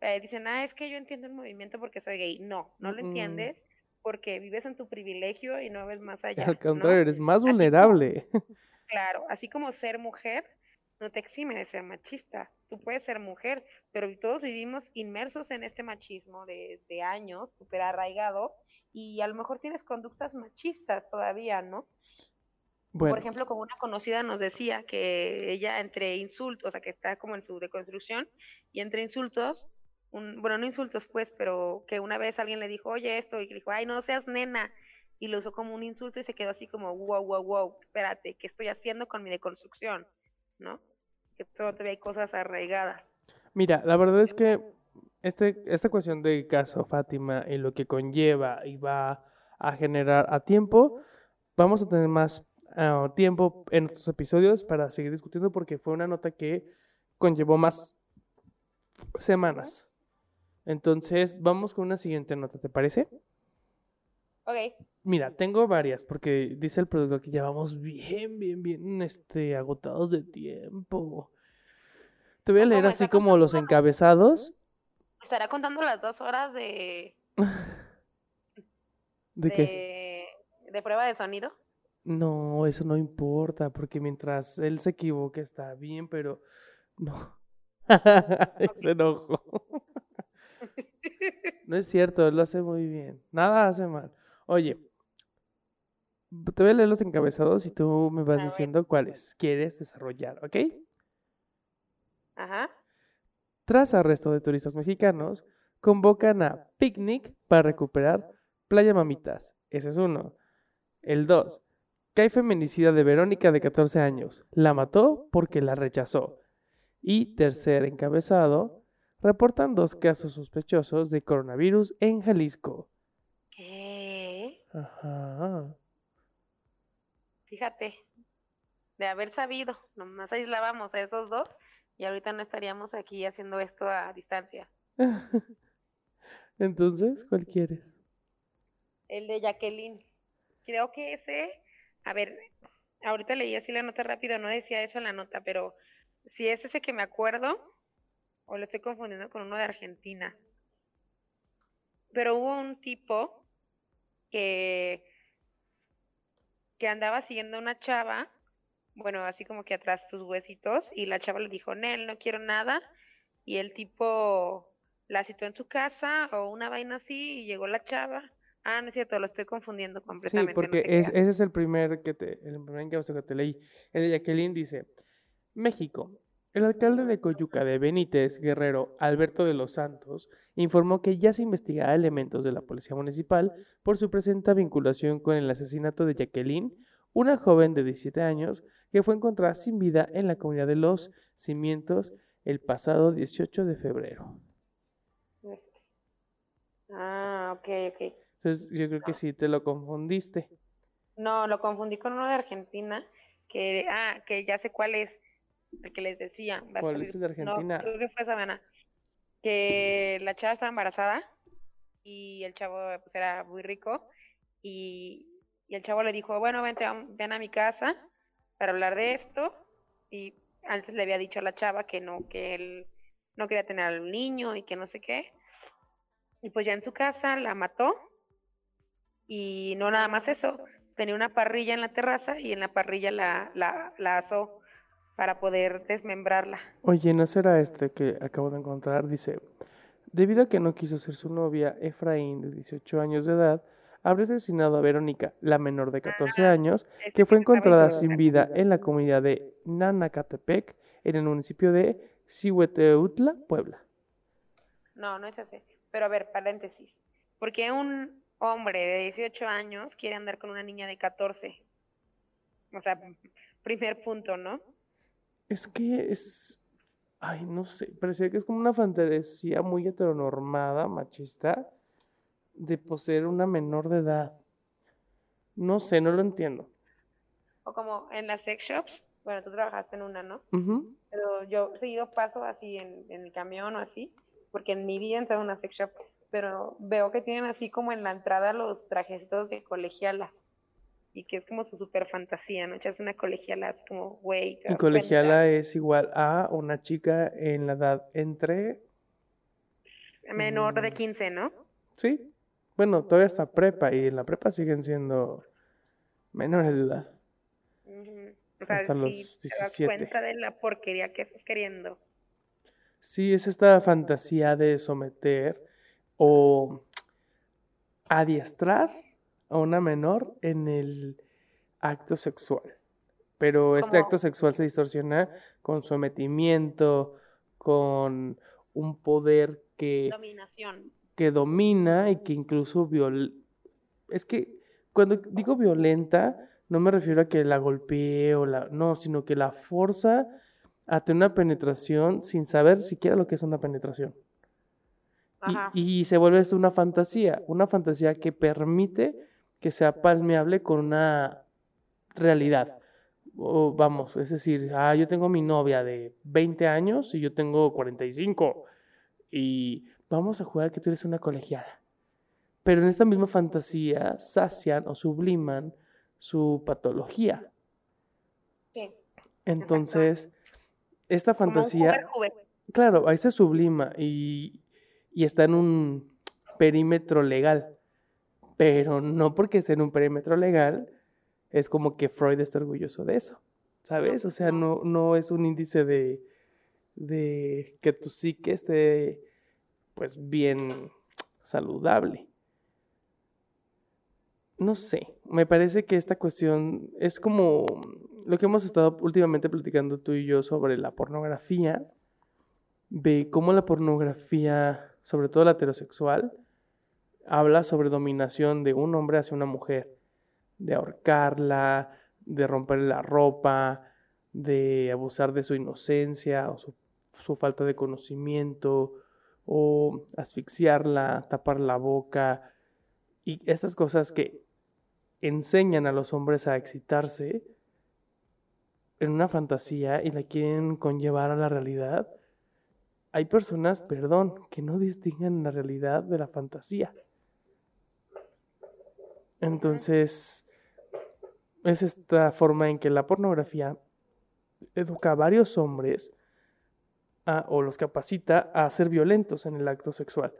eh, dicen, ah, es que yo entiendo el movimiento porque soy gay. No, no lo Mm. entiendes porque vives en tu privilegio y no ves más allá. Al ¿no? contrario, eres más como- vulnerable. Claro, así como ser mujer no te exime de ser machista. Tú puedes ser mujer, pero todos vivimos inmersos en este machismo de, de años, súper arraigado, y a lo mejor tienes conductas machistas todavía, ¿no? Bueno, Por ejemplo, como una conocida nos decía que ella entre insultos, o sea, que está como en su deconstrucción, y entre insultos, un, bueno, no insultos pues, pero que una vez alguien le dijo, oye esto, y que dijo, ay, no seas nena, y lo usó como un insulto y se quedó así como, wow, wow, wow, espérate, ¿qué estoy haciendo con mi deconstrucción? ¿No? Que todavía hay cosas arraigadas. mira, la verdad es que este, esta cuestión del caso Fátima y lo que conlleva y va a generar a tiempo, vamos a tener más ah, tiempo en otros episodios para seguir discutiendo porque fue una nota que conllevó más semanas. Entonces, vamos con una siguiente nota, ¿te parece? Ok, Mira, tengo varias porque dice el productor que ya vamos bien, bien, bien este, agotados de tiempo. Te voy a ¿Cómo leer así como los encabezados. estará contando las dos horas de, ¿De qué? de prueba de sonido. No, eso no importa porque mientras él se equivoque está bien, pero no. Se enojó. No es cierto, él lo hace muy bien. Nada hace mal. Oye, te voy a leer los encabezados y tú me vas A ver. diciendo cuáles quieres desarrollar, ¿ok? Ajá. Tras arresto de turistas mexicanos, convocan a picnic para recuperar Playa Mamitas. Ese es uno. El dos, cae feminicida de Verónica de 14 años. La mató porque la rechazó. Y tercer encabezado, reportan dos casos sospechosos de coronavirus en Jalisco. ¿Qué? Ajá. Fíjate, de haber sabido, nomás aislábamos a esos dos y ahorita no estaríamos aquí haciendo esto a distancia. Entonces, ¿cuál quieres? El de Jacqueline. Creo que ese, a ver, ahorita leí así la nota rápido, no decía eso en la nota, pero si es ese que me acuerdo, o lo estoy confundiendo con uno de Argentina. Pero hubo un tipo que, que andaba siguiendo a una chava, bueno, así como que atrás sus huesitos, y la chava le dijo, Nel, no quiero nada, y el tipo la citó en su casa o una vaina así, y llegó la chava. Ah, no es cierto, lo estoy confundiendo Sí, completamente. no porque es- ese es el primer que te, el primer encabezado que te leí. El de Jacqueline dice, México. El alcalde de Coyuca de Benítez, Guerrero, Alberto de los Santos, informó que ya se investiga a elementos de la Policía Municipal por su presunta vinculación con el asesinato de Jacqueline, una joven de 17 años que fue encontrada sin vida en la comunidad de Los Cimientos el pasado 18 de febrero. Ah, ok, ok. Entonces yo creo que sí te lo confundiste. No, lo confundí con uno de Argentina, que, ah, que ya sé cuál es, el que les decía. va a ¿Cuál es el de No, Argentina? creo que fue Sabana. Que la chava estaba embarazada y el chavo pues era muy rico y, y el chavo le dijo, bueno, vente, ven a mi casa para hablar de esto y antes le había dicho a la chava que no, que él no quería tener al niño y que no sé qué. Y pues ya en su casa la mató y no nada más eso, tenía una parrilla en la terraza y en la parrilla la, la, la asó para poder desmembrarla. Oye, ¿no será este que acabo de encontrar? Dice, debido a que no quiso ser su novia, Efraín, de 18 años de edad, habría asesinado a Verónica, la menor de 14 años, Este que fue encontrada sin vida en la comunidad de Nanacatepec, en el municipio de Cihueteutla, Puebla. No, no es así. Pero a ver, paréntesis. ¿Por qué un hombre de 18 años quiere andar con una niña de 14? O sea, primer punto, ¿no? Es que es... Ay, no sé, parecía que es como una fantasía muy heteronormada, machista, de poseer una menor de edad. No sé, no lo entiendo. O como en las sex shops. Bueno, tú trabajaste en una, ¿no? Ujú. Pero yo seguido paso así en, en el camión o así, porque en mi vida he entrado a una sex shop, pero veo que tienen así como en la entrada los trajecitos de colegialas. Y que es como su super fantasía, ¿no? Echarse una colegiala así como, güey. ¿te Y colegiala cuenta? es igual a una chica en la edad entre... Menor de Mm. 15, ¿no? Sí, bueno, todavía está prepa y en la prepa siguen siendo menores de edad. O sea, Hasta si los te das 17. cuenta de la porquería que estás queriendo. Sí, es esta fantasía de someter o adiestrar a una menor en el acto sexual. Pero este acto sexual se distorsiona con sometimiento, con un poder que, Dominación. que domina y que incluso viol... Es que cuando digo violenta, no me refiero a que la golpee o la... No, sino que la forza a tener una penetración sin saber siquiera lo que es una penetración. Y- se vuelve esto una fantasía, una fantasía que permite que sea palmeable con una realidad. O, vamos, es decir, ah, yo tengo mi novia de 20 años y yo tengo 45 y vamos a jugar que tú eres una colegiala. Pero en esta misma fantasía sacian o subliman su patología. Sí. Entonces, esta fantasía... Claro, ahí se sublima y, y está en un perímetro legal. Pero no porque esté en un perímetro legal, es como que Freud está orgulloso de eso. ¿Sabes? O sea, no, no es un índice de, de que tu psique esté pues bien saludable. No sé, me parece que esta cuestión es como lo que hemos estado últimamente platicando tú y yo sobre la pornografía de cómo la pornografía, sobre todo la heterosexual, habla sobre dominación de un hombre hacia una mujer, de ahorcarla, de romperle la ropa, de abusar de su inocencia o su, su falta de conocimiento, o asfixiarla, tapar la boca, y esas cosas que enseñan a los hombres a excitarse en una fantasía y la quieren conllevar a la realidad, hay personas, perdón, que no distinguen la realidad de la fantasía. Entonces, es esta forma en que la pornografía educa a varios hombres a- o los capacita a ser violentos en el acto sexual.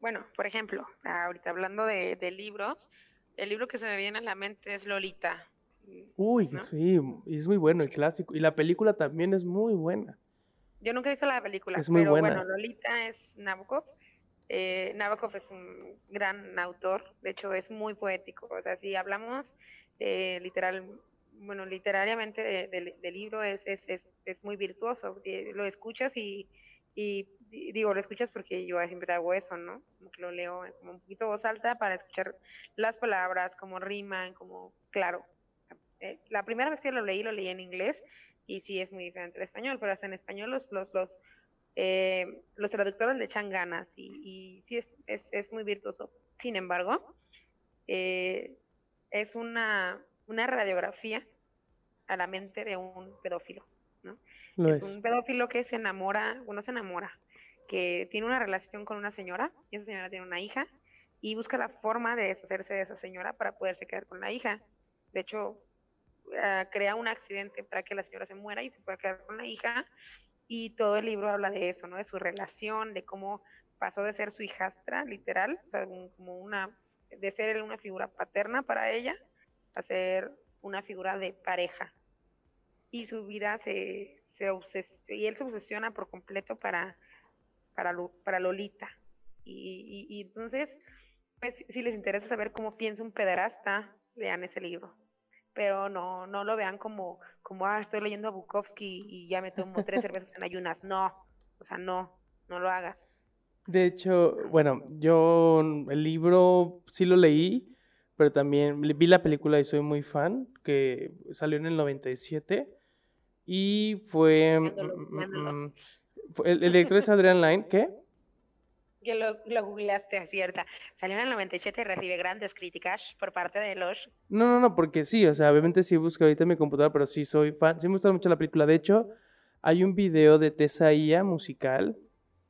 Bueno, por ejemplo, ahorita hablando de, de libros, el libro que se me viene a la mente es Lolita. Uy, ¿No? sí, es muy bueno y clásico. Y la película también es muy buena. Yo nunca he visto la película, Es muy pero buena. bueno, Lolita es Nabokov. Eh, Nabokov es un gran autor, de hecho es muy poético. O sea, si hablamos eh, literal, bueno, literariamente de- de- del libro es, es, es, es muy virtuoso. eh, Lo escuchas y, y di- digo, lo escuchas porque yo siempre hago eso, ¿no? Como que lo leo como un poquito voz alta para escuchar las palabras, cómo riman, como, claro. eh, la primera vez que lo leí, lo leí en inglés y sí es muy diferente al español, pero hasta en español los, los, los, eh, los traductores le echan ganas y, y sí es, es, es muy virtuoso. Sin embargo, eh, es una, una radiografía a la mente de un pedófilo. Lo es, es. un pedófilo que se enamora, bueno, se enamora, que tiene una relación con una señora, y esa señora tiene una hija, y busca la forma de deshacerse de esa señora para poderse quedar con la hija. De hecho, ah, crea un accidente para que la señora se muera y se pueda quedar con la hija, y todo el libro habla de eso, ¿no? De su relación, de cómo pasó de ser su hijastra, literal, o sea, como una, de ser una figura paterna para ella, a ser una figura de pareja. Y su vida se, se obses- y él se obsesiona por completo para, para, para Lolita. Y entonces, pues, si les interesa saber cómo piensa un pederasta, lean ese libro. Pero no, no lo vean como, como, ah, estoy leyendo a Bukowski y ya me tomo tres cervezas en ayunas. No, o sea, no, no lo hagas. De hecho, bueno, yo el libro sí lo leí, pero también vi la película y soy muy fan, que salió en el 97 y fue... Mándalo, mm, mm, mándalo. mm, el, el director es Adrián Lyne, ¿qué? Que lo, lo googleaste, acierta. Salió en el 97 y recibe grandes críticas por parte de los... No, no, no, porque sí, o sea, obviamente sí busco ahorita en mi computadora, pero sí soy fan, sí me gusta mucho la película. De hecho, hay un video de Tesaía musical,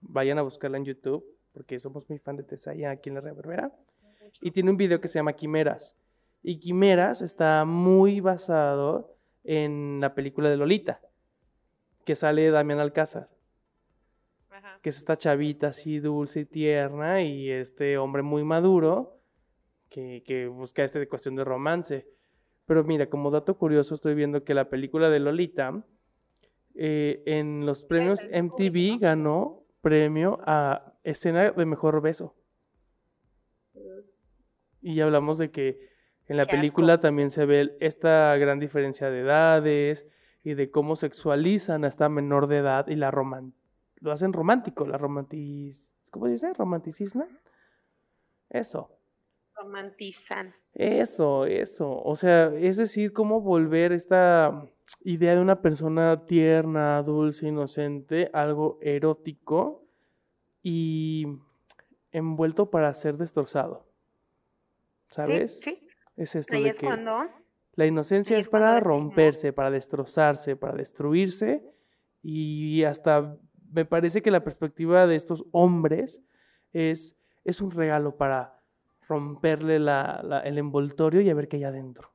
vayan a buscarla en YouTube, porque somos muy fan de Tesaía aquí en la Reverbera. Y tiene un video que se llama Quimeras. Y Quimeras está muy basado en la película de Lolita, que sale Damián Alcázar, Ajá. que es esta chavita así dulce y tierna y este hombre muy maduro que, que busca este de cuestión de romance. Pero mira, como dato curioso, estoy viendo que la película de Lolita eh, en los premios MTV ganó premio a escena de mejor beso. Y hablamos de que en la Qué asco. película también se ve esta gran diferencia de edades y de cómo sexualizan a esta menor de edad y la roman lo hacen romántico, la romantis ¿cómo dice? romanticismo. Eso. Romantizan. Eso, eso. O sea, es decir, cómo volver esta idea de una persona tierna, dulce, inocente, algo erótico y envuelto para ser destrozado. ¿Sabes? Sí, sí. Es esto Ahí de es que cuando la inocencia ahí es para romperse, para destrozarse, para destruirse y hasta me parece que la perspectiva de estos hombres es, es un regalo para romperle la- la- el envoltorio y a ver qué hay adentro.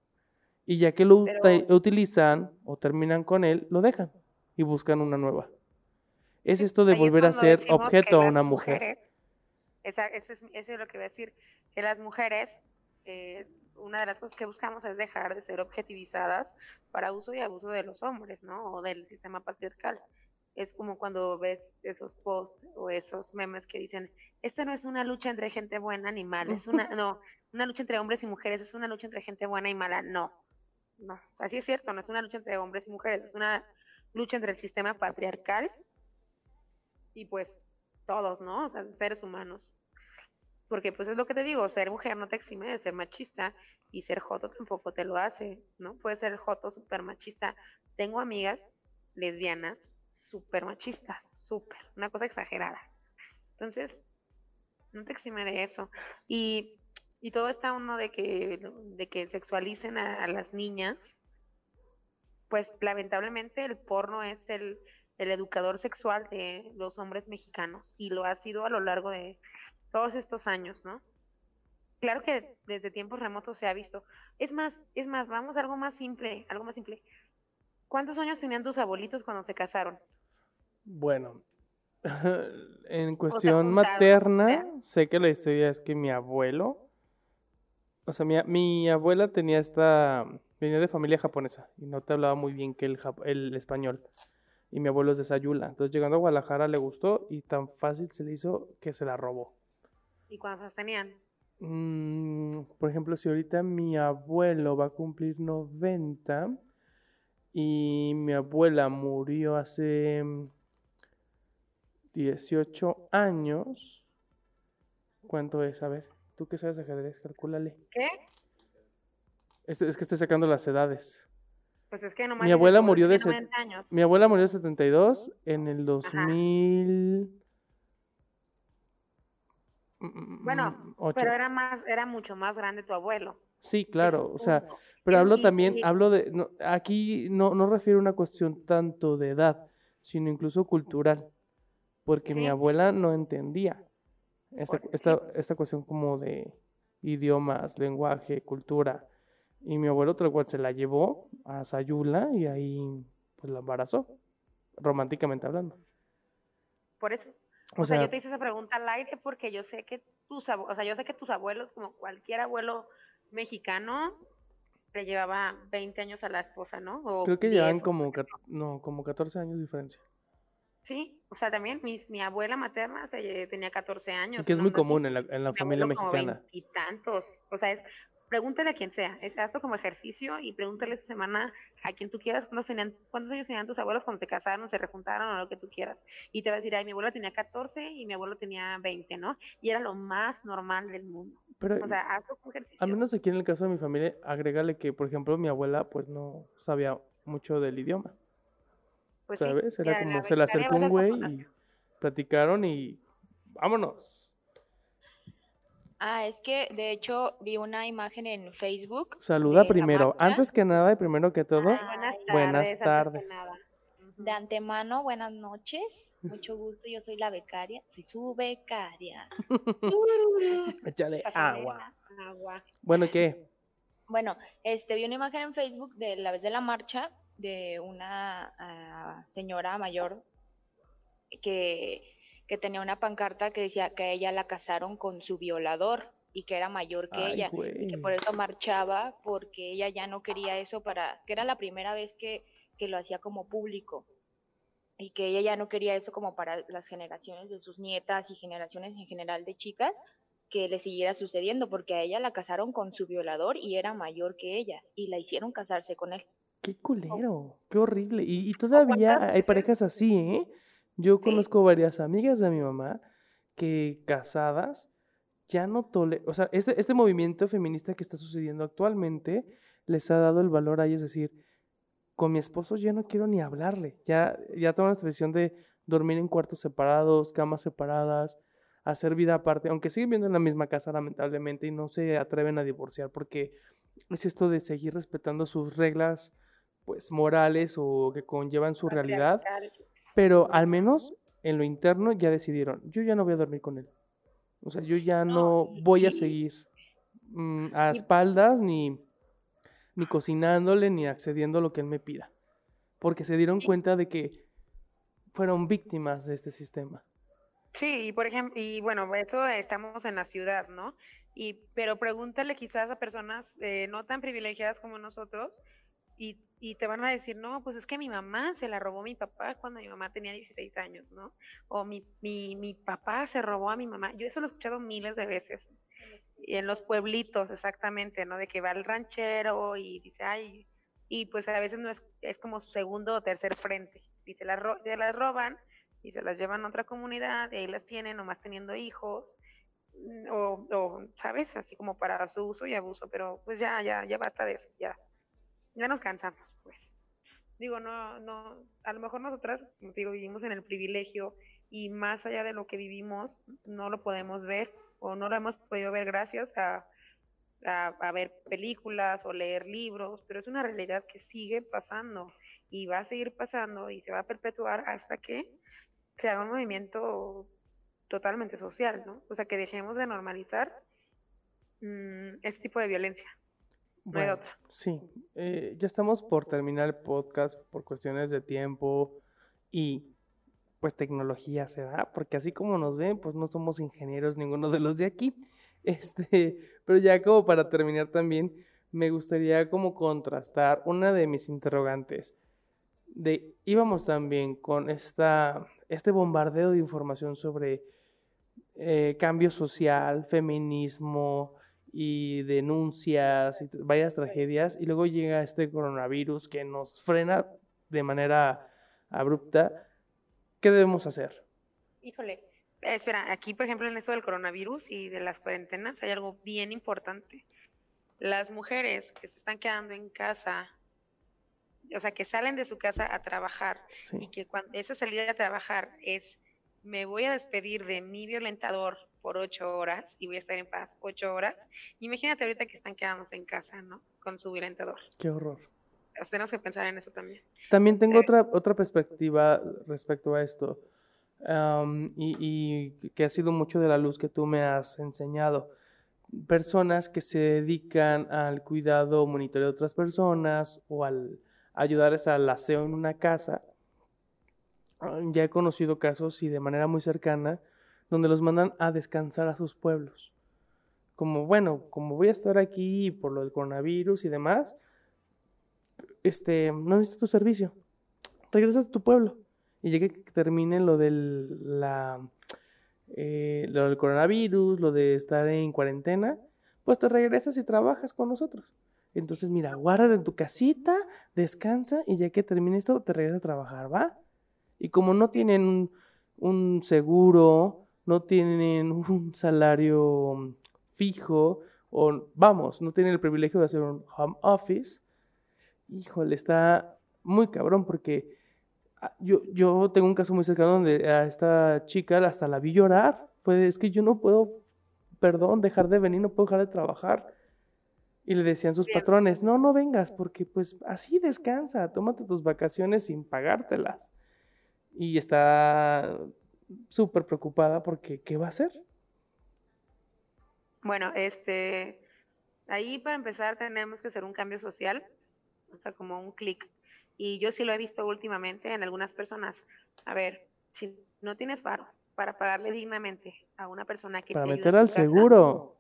Y ya que lo Pero- uta- utilizan o terminan con él, lo dejan y buscan una nueva. Es esto de ahí volver a ser objeto a una mujer. mujeres- esa- eso, es, eso es lo que voy a decir, que las mujeres, eh, una de las cosas que buscamos es dejar de ser objetivizadas para uso y abuso de los hombres, ¿no? O del sistema patriarcal. Es como cuando ves esos posts o esos memes que dicen, esta no es una lucha entre gente buena ni mala, es una, no, una lucha entre hombres y mujeres, es una lucha entre gente buena y mala, no. No, o sea, sí es cierto, no es una lucha entre hombres y mujeres, es una lucha entre el sistema patriarcal y pues todos, ¿no? O sea, seres humanos. Porque pues es lo que te digo, ser mujer no te exime de ser machista y ser joto tampoco te lo hace, ¿no? Puedes ser joto súper machista. Tengo amigas lesbianas súper machistas, súper, una cosa exagerada. Entonces, no te exime de eso. Y, y todo está uno de que, de que sexualicen a, las niñas, pues lamentablemente el porno es el, el educador sexual de los hombres mexicanos y lo ha sido a lo largo de todos estos años, ¿no? Claro que desde tiempos remotos se ha visto. Es más, es más, vamos a algo más simple, algo más simple. ¿Cuántos años tenían tus abuelitos cuando se casaron? Bueno, en cuestión materna, o sea. sé que la historia es que mi abuelo, o sea, mi, mi abuela tenía esta, venía de familia japonesa y no te hablaba muy bien que el español. Y mi abuelo es de Sayula. Entonces, llegando a Guadalajara le gustó y tan fácil se le hizo que se la robó. ¿Y cuántos tenían? Mm, por ejemplo, si ahorita mi abuelo va a cumplir 90 y mi abuela murió hace mm, 18 años. ¿Cuánto es? A ver, tú qué sabes de ajedrez, calcúlale. ¿Qué? Este- es que estoy sacando las edades. Pues es que nomás. Mi abuela murió de tiene set- 90 años. Mi abuela murió en 72, en el 2000... Bueno, mm, ocho. Pero era más, era mucho más grande tu abuelo. Sí, claro, o sea, pero hablo también, hablo de, no, aquí no, no refiero a una cuestión tanto de edad, sino incluso cultural, porque mi abuela no entendía esta, esta, esta cuestión como de idiomas, lenguaje, cultura, y mi abuelo tal cual se la llevó a Sayula y ahí pues la embarazó, románticamente hablando. Por eso. O O, sea, sea, yo te hice esa pregunta al aire porque yo sé que tus o sea, yo sé que tus abuelos, como cualquier abuelo mexicano, le llevaba 20 años a la esposa, ¿no? O creo que llevan 10, o- como, no, como 14 años de diferencia, Sí, o sea, también mis- mi abuela materna se, tenía 14 años. y que es muy así, común en la, en la mi familia mexicana. veintitantos. O sea, es, pregúntale a quien sea, es hazlo como ejercicio y pregúntale esta semana a quien tú quieras cuántos, tenían, cuántos años tenían tus abuelos cuando se casaron, se rejuntaron o lo que tú quieras. Y te va a decir, ay, mi abuelo tenía 14 y mi abuelo tenía 20, ¿no? Y era lo más normal del mundo. Pero O sea, hazlo como ejercicio. Al menos aquí en el caso de mi familia, agrégale que, por ejemplo, mi abuela pues no sabía mucho del idioma, pues sí, ¿sabes? que Era la como, se le acercó un güey y platicaron y vámonos. Ah, es que de hecho vi una imagen en Facebook. Saluda primero, antes que nada y primero que todo, Ay, buenas tardes. buenas tardes. De antemano, buenas noches. Mucho gusto, yo soy la becaria. Soy su becaria. échale. Agua. Bueno, ¿qué? Bueno, este vi una imagen en Facebook de la vez de la marcha de una ah, señora mayor que, que tenía una pancarta que decía que a ella la casaron con su violador y que era mayor que Ay, ella. güey. y que por eso marchaba porque ella ya no quería eso para que era la primera vez que, que lo hacía como público y que ella ya no quería eso como para las generaciones de sus nietas y generaciones en general de chicas que le siguiera sucediendo porque a ella la casaron con su violador y era mayor que ella y la hicieron casarse con él. Qué culero, qué horrible. Y, y todavía hay parejas así, ¿eh? Yo Sí. conozco varias amigas de mi mamá que casadas ya no toleran, o sea, este, este movimiento feminista que está sucediendo actualmente les ha dado el valor a ellas decir, con mi esposo ya no quiero ni hablarle, ya, ya toman la decisión de dormir en cuartos separados, camas separadas, hacer vida aparte, aunque siguen viviendo en la misma casa lamentablemente y no se atreven a divorciar porque es esto de seguir respetando sus reglas pues morales o que conllevan su realidad. Pero al menos en lo interno ya decidieron, yo ya no voy a dormir con él. O sea, yo ya no, voy a seguir mm, a espaldas ni, ni cocinándole ni accediendo a lo que él me pida. Porque se dieron cuenta de que fueron víctimas de este sistema. Sí, y por ejemplo, y bueno, eso estamos en la ciudad, ¿no? Y, pero pregúntale quizás a personas eh, no tan privilegiadas como nosotros y, y te van a decir, no, pues es que mi mamá se la robó mi papá cuando mi mamá tenía 16 años, ¿no? O mi, mi, mi papá se robó a mi mamá. Yo eso lo he escuchado miles de veces. Y en los pueblitos, exactamente, ¿no? De que va el ranchero y dice, ay, y pues a veces no es, es como su segundo o tercer frente. Y se las, ro- se las roban y se las llevan a otra comunidad y ahí las tienen nomás teniendo hijos mm, o, o, sabes así como para su uso y abuso pero pues ya ya ya basta de eso ya ya nos cansamos pues digo no no a lo mejor nosotras como digo vivimos en el privilegio y más allá de lo que vivimos no lo podemos ver o no lo hemos podido ver gracias a a, ver películas o leer libros pero es una realidad que sigue pasando y va a seguir pasando y se va a perpetuar hasta que se haga un movimiento totalmente social, ¿no? O sea, que dejemos de normalizar mm, este tipo de violencia. No hay de Bueno, otra. sí, eh, ya estamos por terminar el podcast por cuestiones de tiempo y pues tecnología se da, porque así como nos ven, pues no somos ingenieros ninguno de los de aquí. Este, pero ya como para terminar también, me gustaría como contrastar una de mis interrogantes. De íbamos también con esta, este bombardeo de información sobre eh, cambio social, feminismo y denuncias y varias tragedias, y luego llega este coronavirus que nos frena de manera abrupta. ¿Qué debemos hacer? Híjole, espera, aquí por ejemplo en esto del coronavirus y de las cuarentenas hay algo bien importante. Las mujeres que se están quedando en casa, o sea, que salen de su casa a trabajar y que cuando esa salida a trabajar es, me voy a despedir de mi violentador por ocho horas y voy a estar en paz ocho horas. Imagínate ahorita que están quedándose en casa, ¿no? Con su violentador. Qué horror. O sea, tenemos que pensar en eso también. También tengo Eh, otra, otra perspectiva respecto a esto, y, y que ha sido mucho de la luz que tú me has enseñado. Personas que se dedican al cuidado o monitoreo de otras personas o al ayudarles al aseo en una casa. Ah, Ya he conocido casos y de manera muy cercana donde los mandan a descansar a sus pueblos. Como, bueno, como voy a estar aquí por lo del coronavirus y demás, este, no necesito tu servicio. Regresa a tu pueblo. Y ya que termine lo del, la, eh, lo del coronavirus, lo de estar en cuarentena, pues te regresas y trabajas con nosotros. Entonces, mira, guarda en tu casita, descansa y ya que termine esto, te regresas a trabajar, ¿va? Y como no tienen un, un seguro, no tienen un salario fijo, o vamos, no tienen el privilegio de hacer un home office, híjole, está muy cabrón porque ah, yo, yo tengo un caso muy cercano donde a esta chica hasta la vi llorar. Pues es que yo no puedo, perdón, dejar de venir, no puedo dejar de trabajar. Y le decían sus patrones, no, no vengas, porque pues así descansa, tómate tus vacaciones sin pagártelas. Y está súper preocupada porque, ¿qué va a hacer? Bueno, este, ahí para empezar tenemos que hacer un cambio social, o sea, como un clic. Y yo sí lo he visto últimamente en algunas personas. A ver, si no tienes paro para pagarle dignamente a una persona que Para te meter al casa, seguro.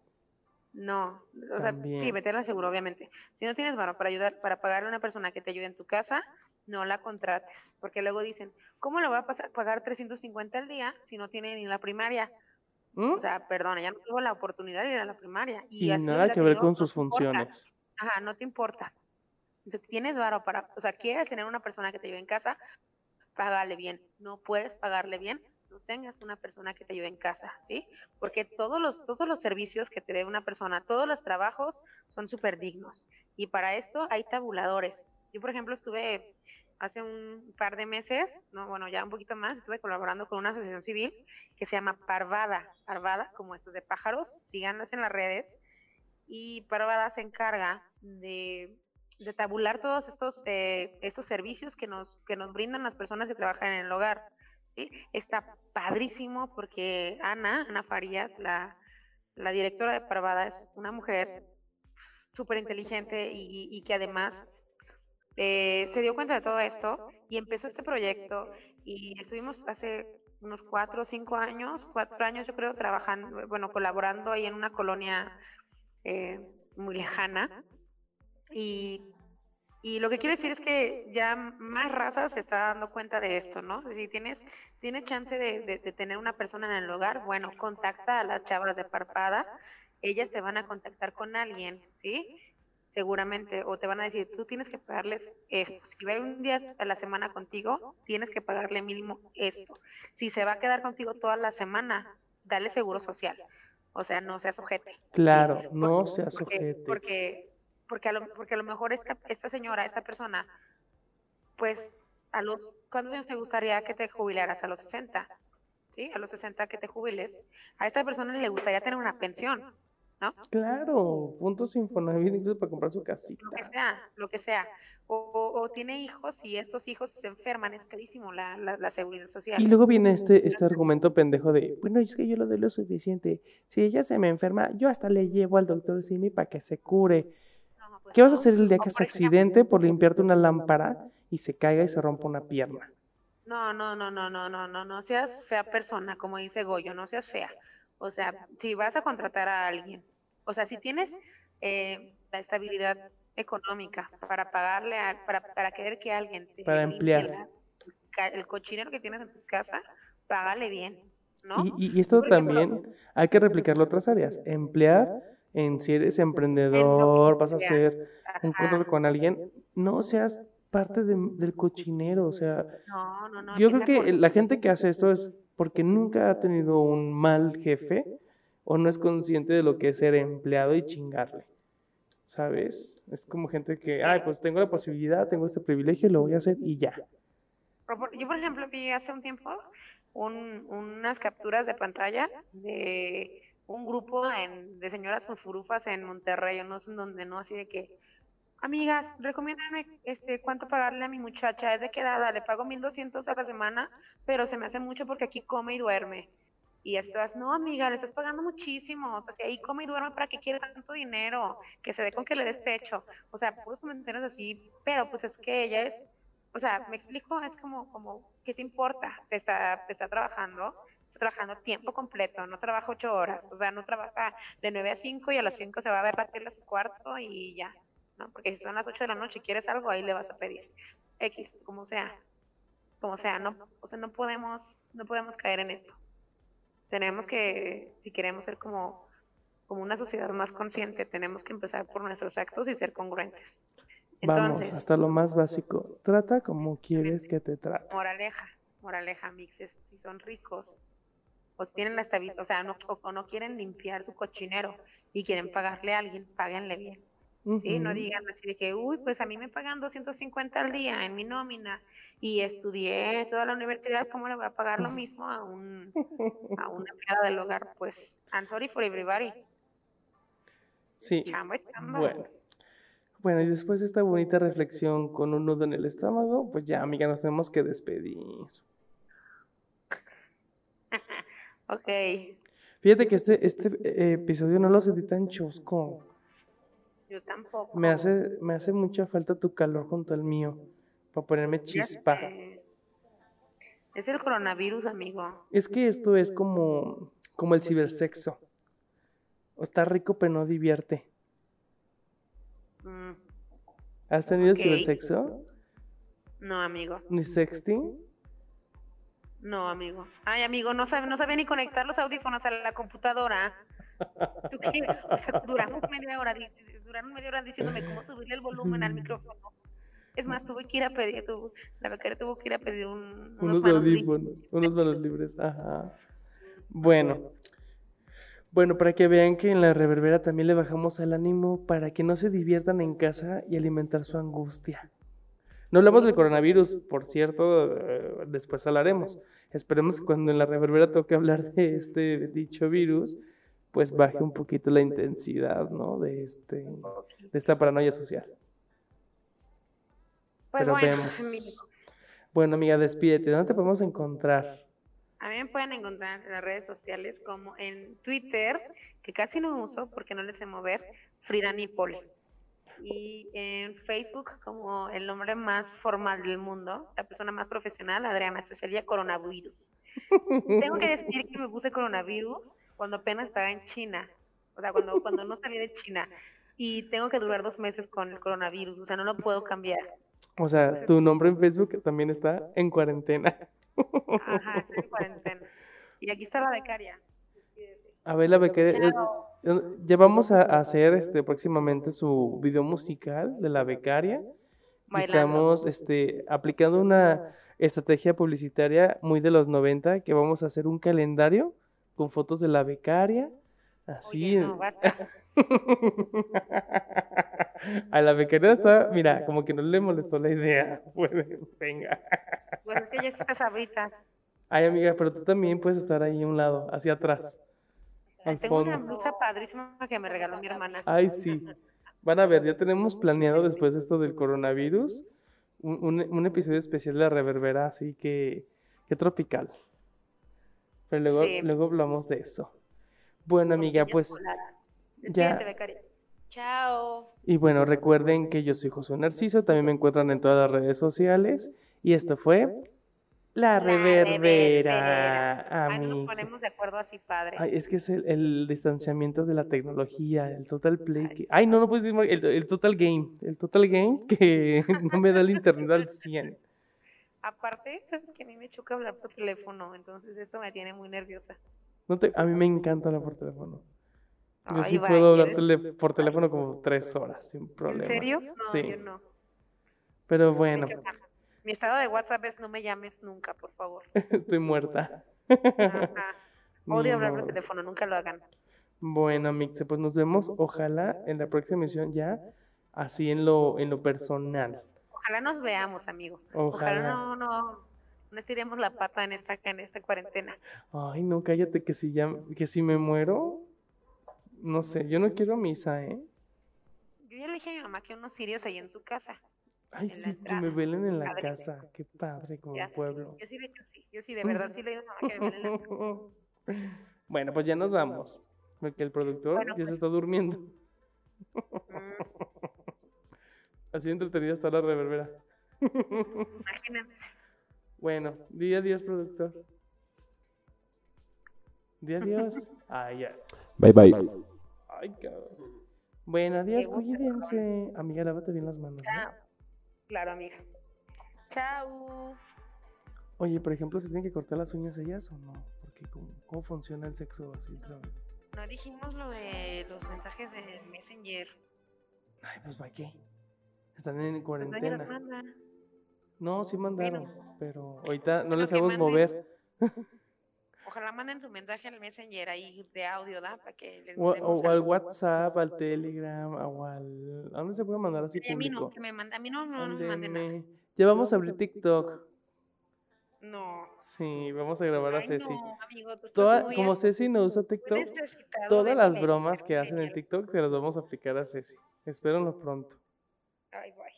No, o sea, sí, meterla al seguro, obviamente. Si no tienes paro para ayudar, para pagarle a una persona que te ayude en tu casa, no la contrates, porque luego dicen, ¿cómo le voy a pasar, pagar 350 al día si no tiene ni la primaria? ¿Mm? O sea, perdona, ya no tuvo la oportunidad de ir a la primaria. Y, Y así nada que ver con no sus importa. funciones. Ajá, no te importa. O sea, tienes varo para, o sea, quieres tener una persona que te ayude en casa, págale bien. No puedes pagarle bien, no tengas una persona que te ayude en casa, ¿sí? Porque todos los, todos los servicios que te dé una persona, todos los trabajos son súper dignos. Y para esto hay tabuladores. Yo, por ejemplo, estuve hace un par de meses, no, bueno, ya un poquito más, estuve colaborando con una asociación civil que se llama Parvada. Parvada, como estos de pájaros, síganlas en las redes. Y Parvada se encarga de, de tabular todos estos, eh, estos servicios que nos, que nos brindan las personas que trabajan en el hogar. Está padrísimo porque Ana, Ana Farías, la, la directora de Parvada, es una mujer súper inteligente y, y que además eh, se dio cuenta de todo esto y empezó este proyecto y estuvimos hace unos cuatro o cinco años, cuatro años yo creo, trabajando, bueno, colaborando ahí en una colonia eh, muy lejana. Y, y lo que quiero decir es que ya más razas se está dando cuenta de esto, ¿no? Si tienes, tienes chance de, de- de tener una persona en el hogar, bueno, contacta a las chavas de Parpada, ellas te van a contactar con alguien, ¿sí? Seguramente, o te van a decir, tú tienes que pagarles esto. Si va un día a la semana contigo, tienes que pagarle mínimo esto. Si se va a quedar contigo toda la semana, dale seguro social. O sea, no seas ojete. Claro, Porque- no seas porque, ojete. porque, porque, a lo, porque a lo mejor esta, esta señora, esta persona, pues, a los, ¿cuántos años te gustaría que te jubilaras? A los 60, ¿sí? A los 60 que te jubiles. A esta persona le gustaría tener una pensión, ¿no? Claro, puntos Infonavit incluso para comprar su casita. Lo que sea, lo que sea. O, o- tiene hijos y estos hijos se enferman, es carísimo la, la, la seguridad social. Y luego viene este, este argumento pendejo de, bueno, es que yo lo doy lo suficiente. Si ella se me enferma, yo hasta le llevo al doctor Simi para que se cure. No, pues ¿Qué vas a hacer el día que se accidente por limpiarte una lámpara y se caiga y se rompa una pierna? No, no, no, no, no, no, no, no seas fea persona, como dice Goyo, no seas fea. O sea, si vas a contratar a alguien, o sea, si tienes eh, la estabilidad económica para pagarle, a- para, para querer que alguien te Para emplear. la- el cochinero que tienes en tu casa, págale bien, ¿no? Y, esto también hay que replicarlo a otras áreas. Emplear en si eres emprendedor, vas a hacer un contrato con alguien, no seas parte de- del cochinero, o sea, No, no, no. yo creo que la gente que hace esto es porque nunca ha tenido un mal jefe o no es consciente de lo que es ser empleado y chingarle, ¿sabes? Es como gente que, ay, pues tengo la posibilidad, tengo este privilegio, lo voy a hacer y ya. Yo, por ejemplo, vi hace un tiempo un- unas capturas de pantalla de un grupo en- de señoras furfurufas en Monterrey, o no sé en dónde, ¿no? Así de que, amigas, recomiéndame este, cuánto pagarle a mi muchacha, es de qué edad, le pago 1200 a la semana, pero se me hace mucho porque aquí come y duerme. Y estás, no, amiga, le estás pagando muchísimo, o sea, si ahí come y duerme, ¿para qué quiere tanto dinero? Que se dé con que le des techo. O sea, puros comentarios así, pero pues es que ella es o sea, me explico, es como, como, ¿qué te importa? Te está, te está trabajando, está trabajando tiempo completo, no trabaja ocho horas, o sea, no trabaja de nueve a cinco y a las cinco se va a ver la tele a su cuarto y ya, ¿no? Porque si son las ocho de la noche y quieres algo, ahí le vas a pedir. X, como sea, como sea, no, o sea, no podemos, no podemos caer en esto. Tenemos que, si queremos ser como, como una sociedad más consciente, tenemos que empezar por nuestros actos y ser congruentes. Vamos, hasta lo más básico. Trata como quieres que te trate. moraleja, moraleja, mixes, si son ricos, o si tienen la estabilidad, o sea, no, o, o no quieren limpiar su cochinero y quieren pagarle a alguien, páguenle bien. Sí, no digan así de que, uy, pues a mí me pagan 250 al día en mi nómina y estudié toda la universidad, ¿cómo le voy a pagar lo mismo a un a una empleada del hogar? Pues, I'm sorry for everybody. Sí, Chamba chamba. bueno. Bueno, y después de esta bonita reflexión con un nudo en el estómago, pues ya, amiga, nos tenemos que despedir. Ok. Fíjate que este, este eh, episodio no lo sentí tan chusco. Yo tampoco. Me hace, me hace mucha falta tu calor junto al mío, para ponerme chispa. Es el coronavirus, amigo. Es que esto es como, como el cibersexo. Está rico, pero no divierte. Mm, ¿Has tenido cibersexo? no, amigo. ¿Ni sexting? No, amigo. Ay, amigo, no sabe, no sabía ni conectar los audífonos a la computadora. ¿Tú qué? O sea, duramos media hora, duraron media hora diciéndome cómo subirle el volumen al micrófono. Es más, tuve que ir a pedir, la becaria tuvo que ir a pedir un, unos Unos manos libres. unos manos libres. Ajá. Bueno. Bueno, para que vean que en la reverbera también le bajamos al ánimo para que no se diviertan en casa y alimentar su angustia. No hablamos del coronavirus, por cierto, eh, después hablaremos. Esperemos que cuando en la reverbera toque hablar de este dicho virus, pues baje un poquito la intensidad, ¿no? De, este, de esta paranoia social. Pues Pero bueno, vemos. amigo, Bueno, amiga, despídete. ¿Dónde te podemos encontrar? a mí me pueden encontrar en las redes sociales como en Twitter, que casi no uso porque no les sé mover, Frida Nipol. Y en Facebook como el nombre más formal del mundo, la persona más profesional, Adriana Cecilia Coronavirus. Tengo que decir que me puse coronavirus cuando apenas estaba en China, o sea, cuando, cuando no salí de China. Y tengo que durar dos meses con el coronavirus, o sea, no lo puedo cambiar. O sea, tu nombre en Facebook también está en cuarentena. Ajá, estoy en cuarentena. Y aquí está la becaria. A ver, la becaria. eh, eh, Ya vamos a hacer este próximamente su video musical de la becaria. y Bailando. Estamos este, aplicando una estrategia publicitaria muy de los 90, que vamos a hacer un calendario con fotos de la becaria. Así. Oye, no, basta. A la becaria está, mira, como que no le molestó la idea. Bueno, venga. Pues es que ya estas abritas. Ay, amiga, pero tú también puedes estar ahí a un lado, hacia atrás. Al Tengo una fondo. blusa padrísima que me regaló mi hermana. Ay, sí. Van a ver, ya tenemos planeado después de esto del coronavirus un, un- un episodio especial de la reverbera, así que, que tropical. Pero luego, Sí. luego hablamos de eso. Bueno, amiga, pues ya. Chao. Y bueno, recuerden que yo soy Josué Narciso, también me encuentran en todas las redes sociales. Y esto fue La Reverbera, Ay, no nos ponemos de acuerdo así, padre. Ay, es que es el, el distanciamiento de la tecnología, el total play. que- Ay, no, no puedes decir el, el total game. El total game que no me da el internet al 100. Aparte, sabes que a mí me choca hablar por teléfono, entonces esto me tiene muy nerviosa. No te- a mí me encanta hablar por teléfono. Yo Ay, sí vaya, puedo hablar tele- por teléfono como tres horas sin problema. ¿En serio? No, Sí. yo no. Pero bueno, Mi estado de WhatsApp es no me llames nunca, por favor. estoy muerta. Ajá. Odio hablar por teléfono, nunca lo hagan. Bueno, Mixe, pues nos vemos, ojalá en la próxima emisión ya, así en lo, en lo personal. Ojalá nos veamos, amigo. Ojalá, Ojalá. no, no, no estiremos la pata en esta, en esta cuarentena. Ay, no, cállate que si ya, que si me muero, no sé, yo no quiero misa, ¿eh? Yo ya le dije a mi mamá que unos sirios ahí en su casa. Ay, sí, que me velen en la Padre. casa, qué padre, como Ya pueblo. Yo sí le digo sí. Yo sí, de verdad, sí le digo a mi mamá que me velen en la Bueno, pues ya nos vamos, porque el productor Bueno, ya se pues. está durmiendo. Mm, Así entretenida está la reverbera. Imagínense. Bueno, di adiós, productor. Di adiós. Ay, ya. Bye bye. Ay, cabrón. Bueno, adiós, cuídense. Amiga, lávate bien las manos. ¿no? Chao. Claro, amiga. Chao. Oye, por ejemplo, ¿se tienen que cortar las uñas ellas o no? Porque ¿cómo, cómo funciona el sexo así? No dijimos lo de los mensajes de Messenger. Ay, pues ¿para qué? Están en Pues cuarentena. No, sí mandaron, pero ahorita no les manden. mover. Ojalá manden su mensaje al Messenger ahí de audio, ¿da? Para que les O, o al. WhatsApp, al Telegram, o al... ¿A dónde se puede mandar así a mí no, que me manda. A mí no, no, no me manden nada. Ya vamos a abrir TikTok. No. Sí, vamos a grabar a Ceci. no, amigo, Toda, como Ceci no usa TikTok, todas las bromas que hacen en. TikTok se las vamos a aplicar a Ceci. Espérenlo pronto. Ay, guay.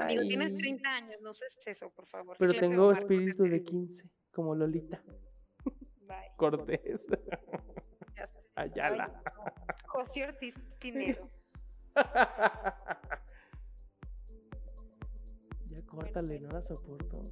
Amigo, tienes Bye. 30 años, no uses eso, por favor. Pero ¿Qué clase de tengo espíritu de conoces? 15, como Lolita Bye. Cortés. Ayala. José Ortiz Pinedo. ya córtale, no la soporto.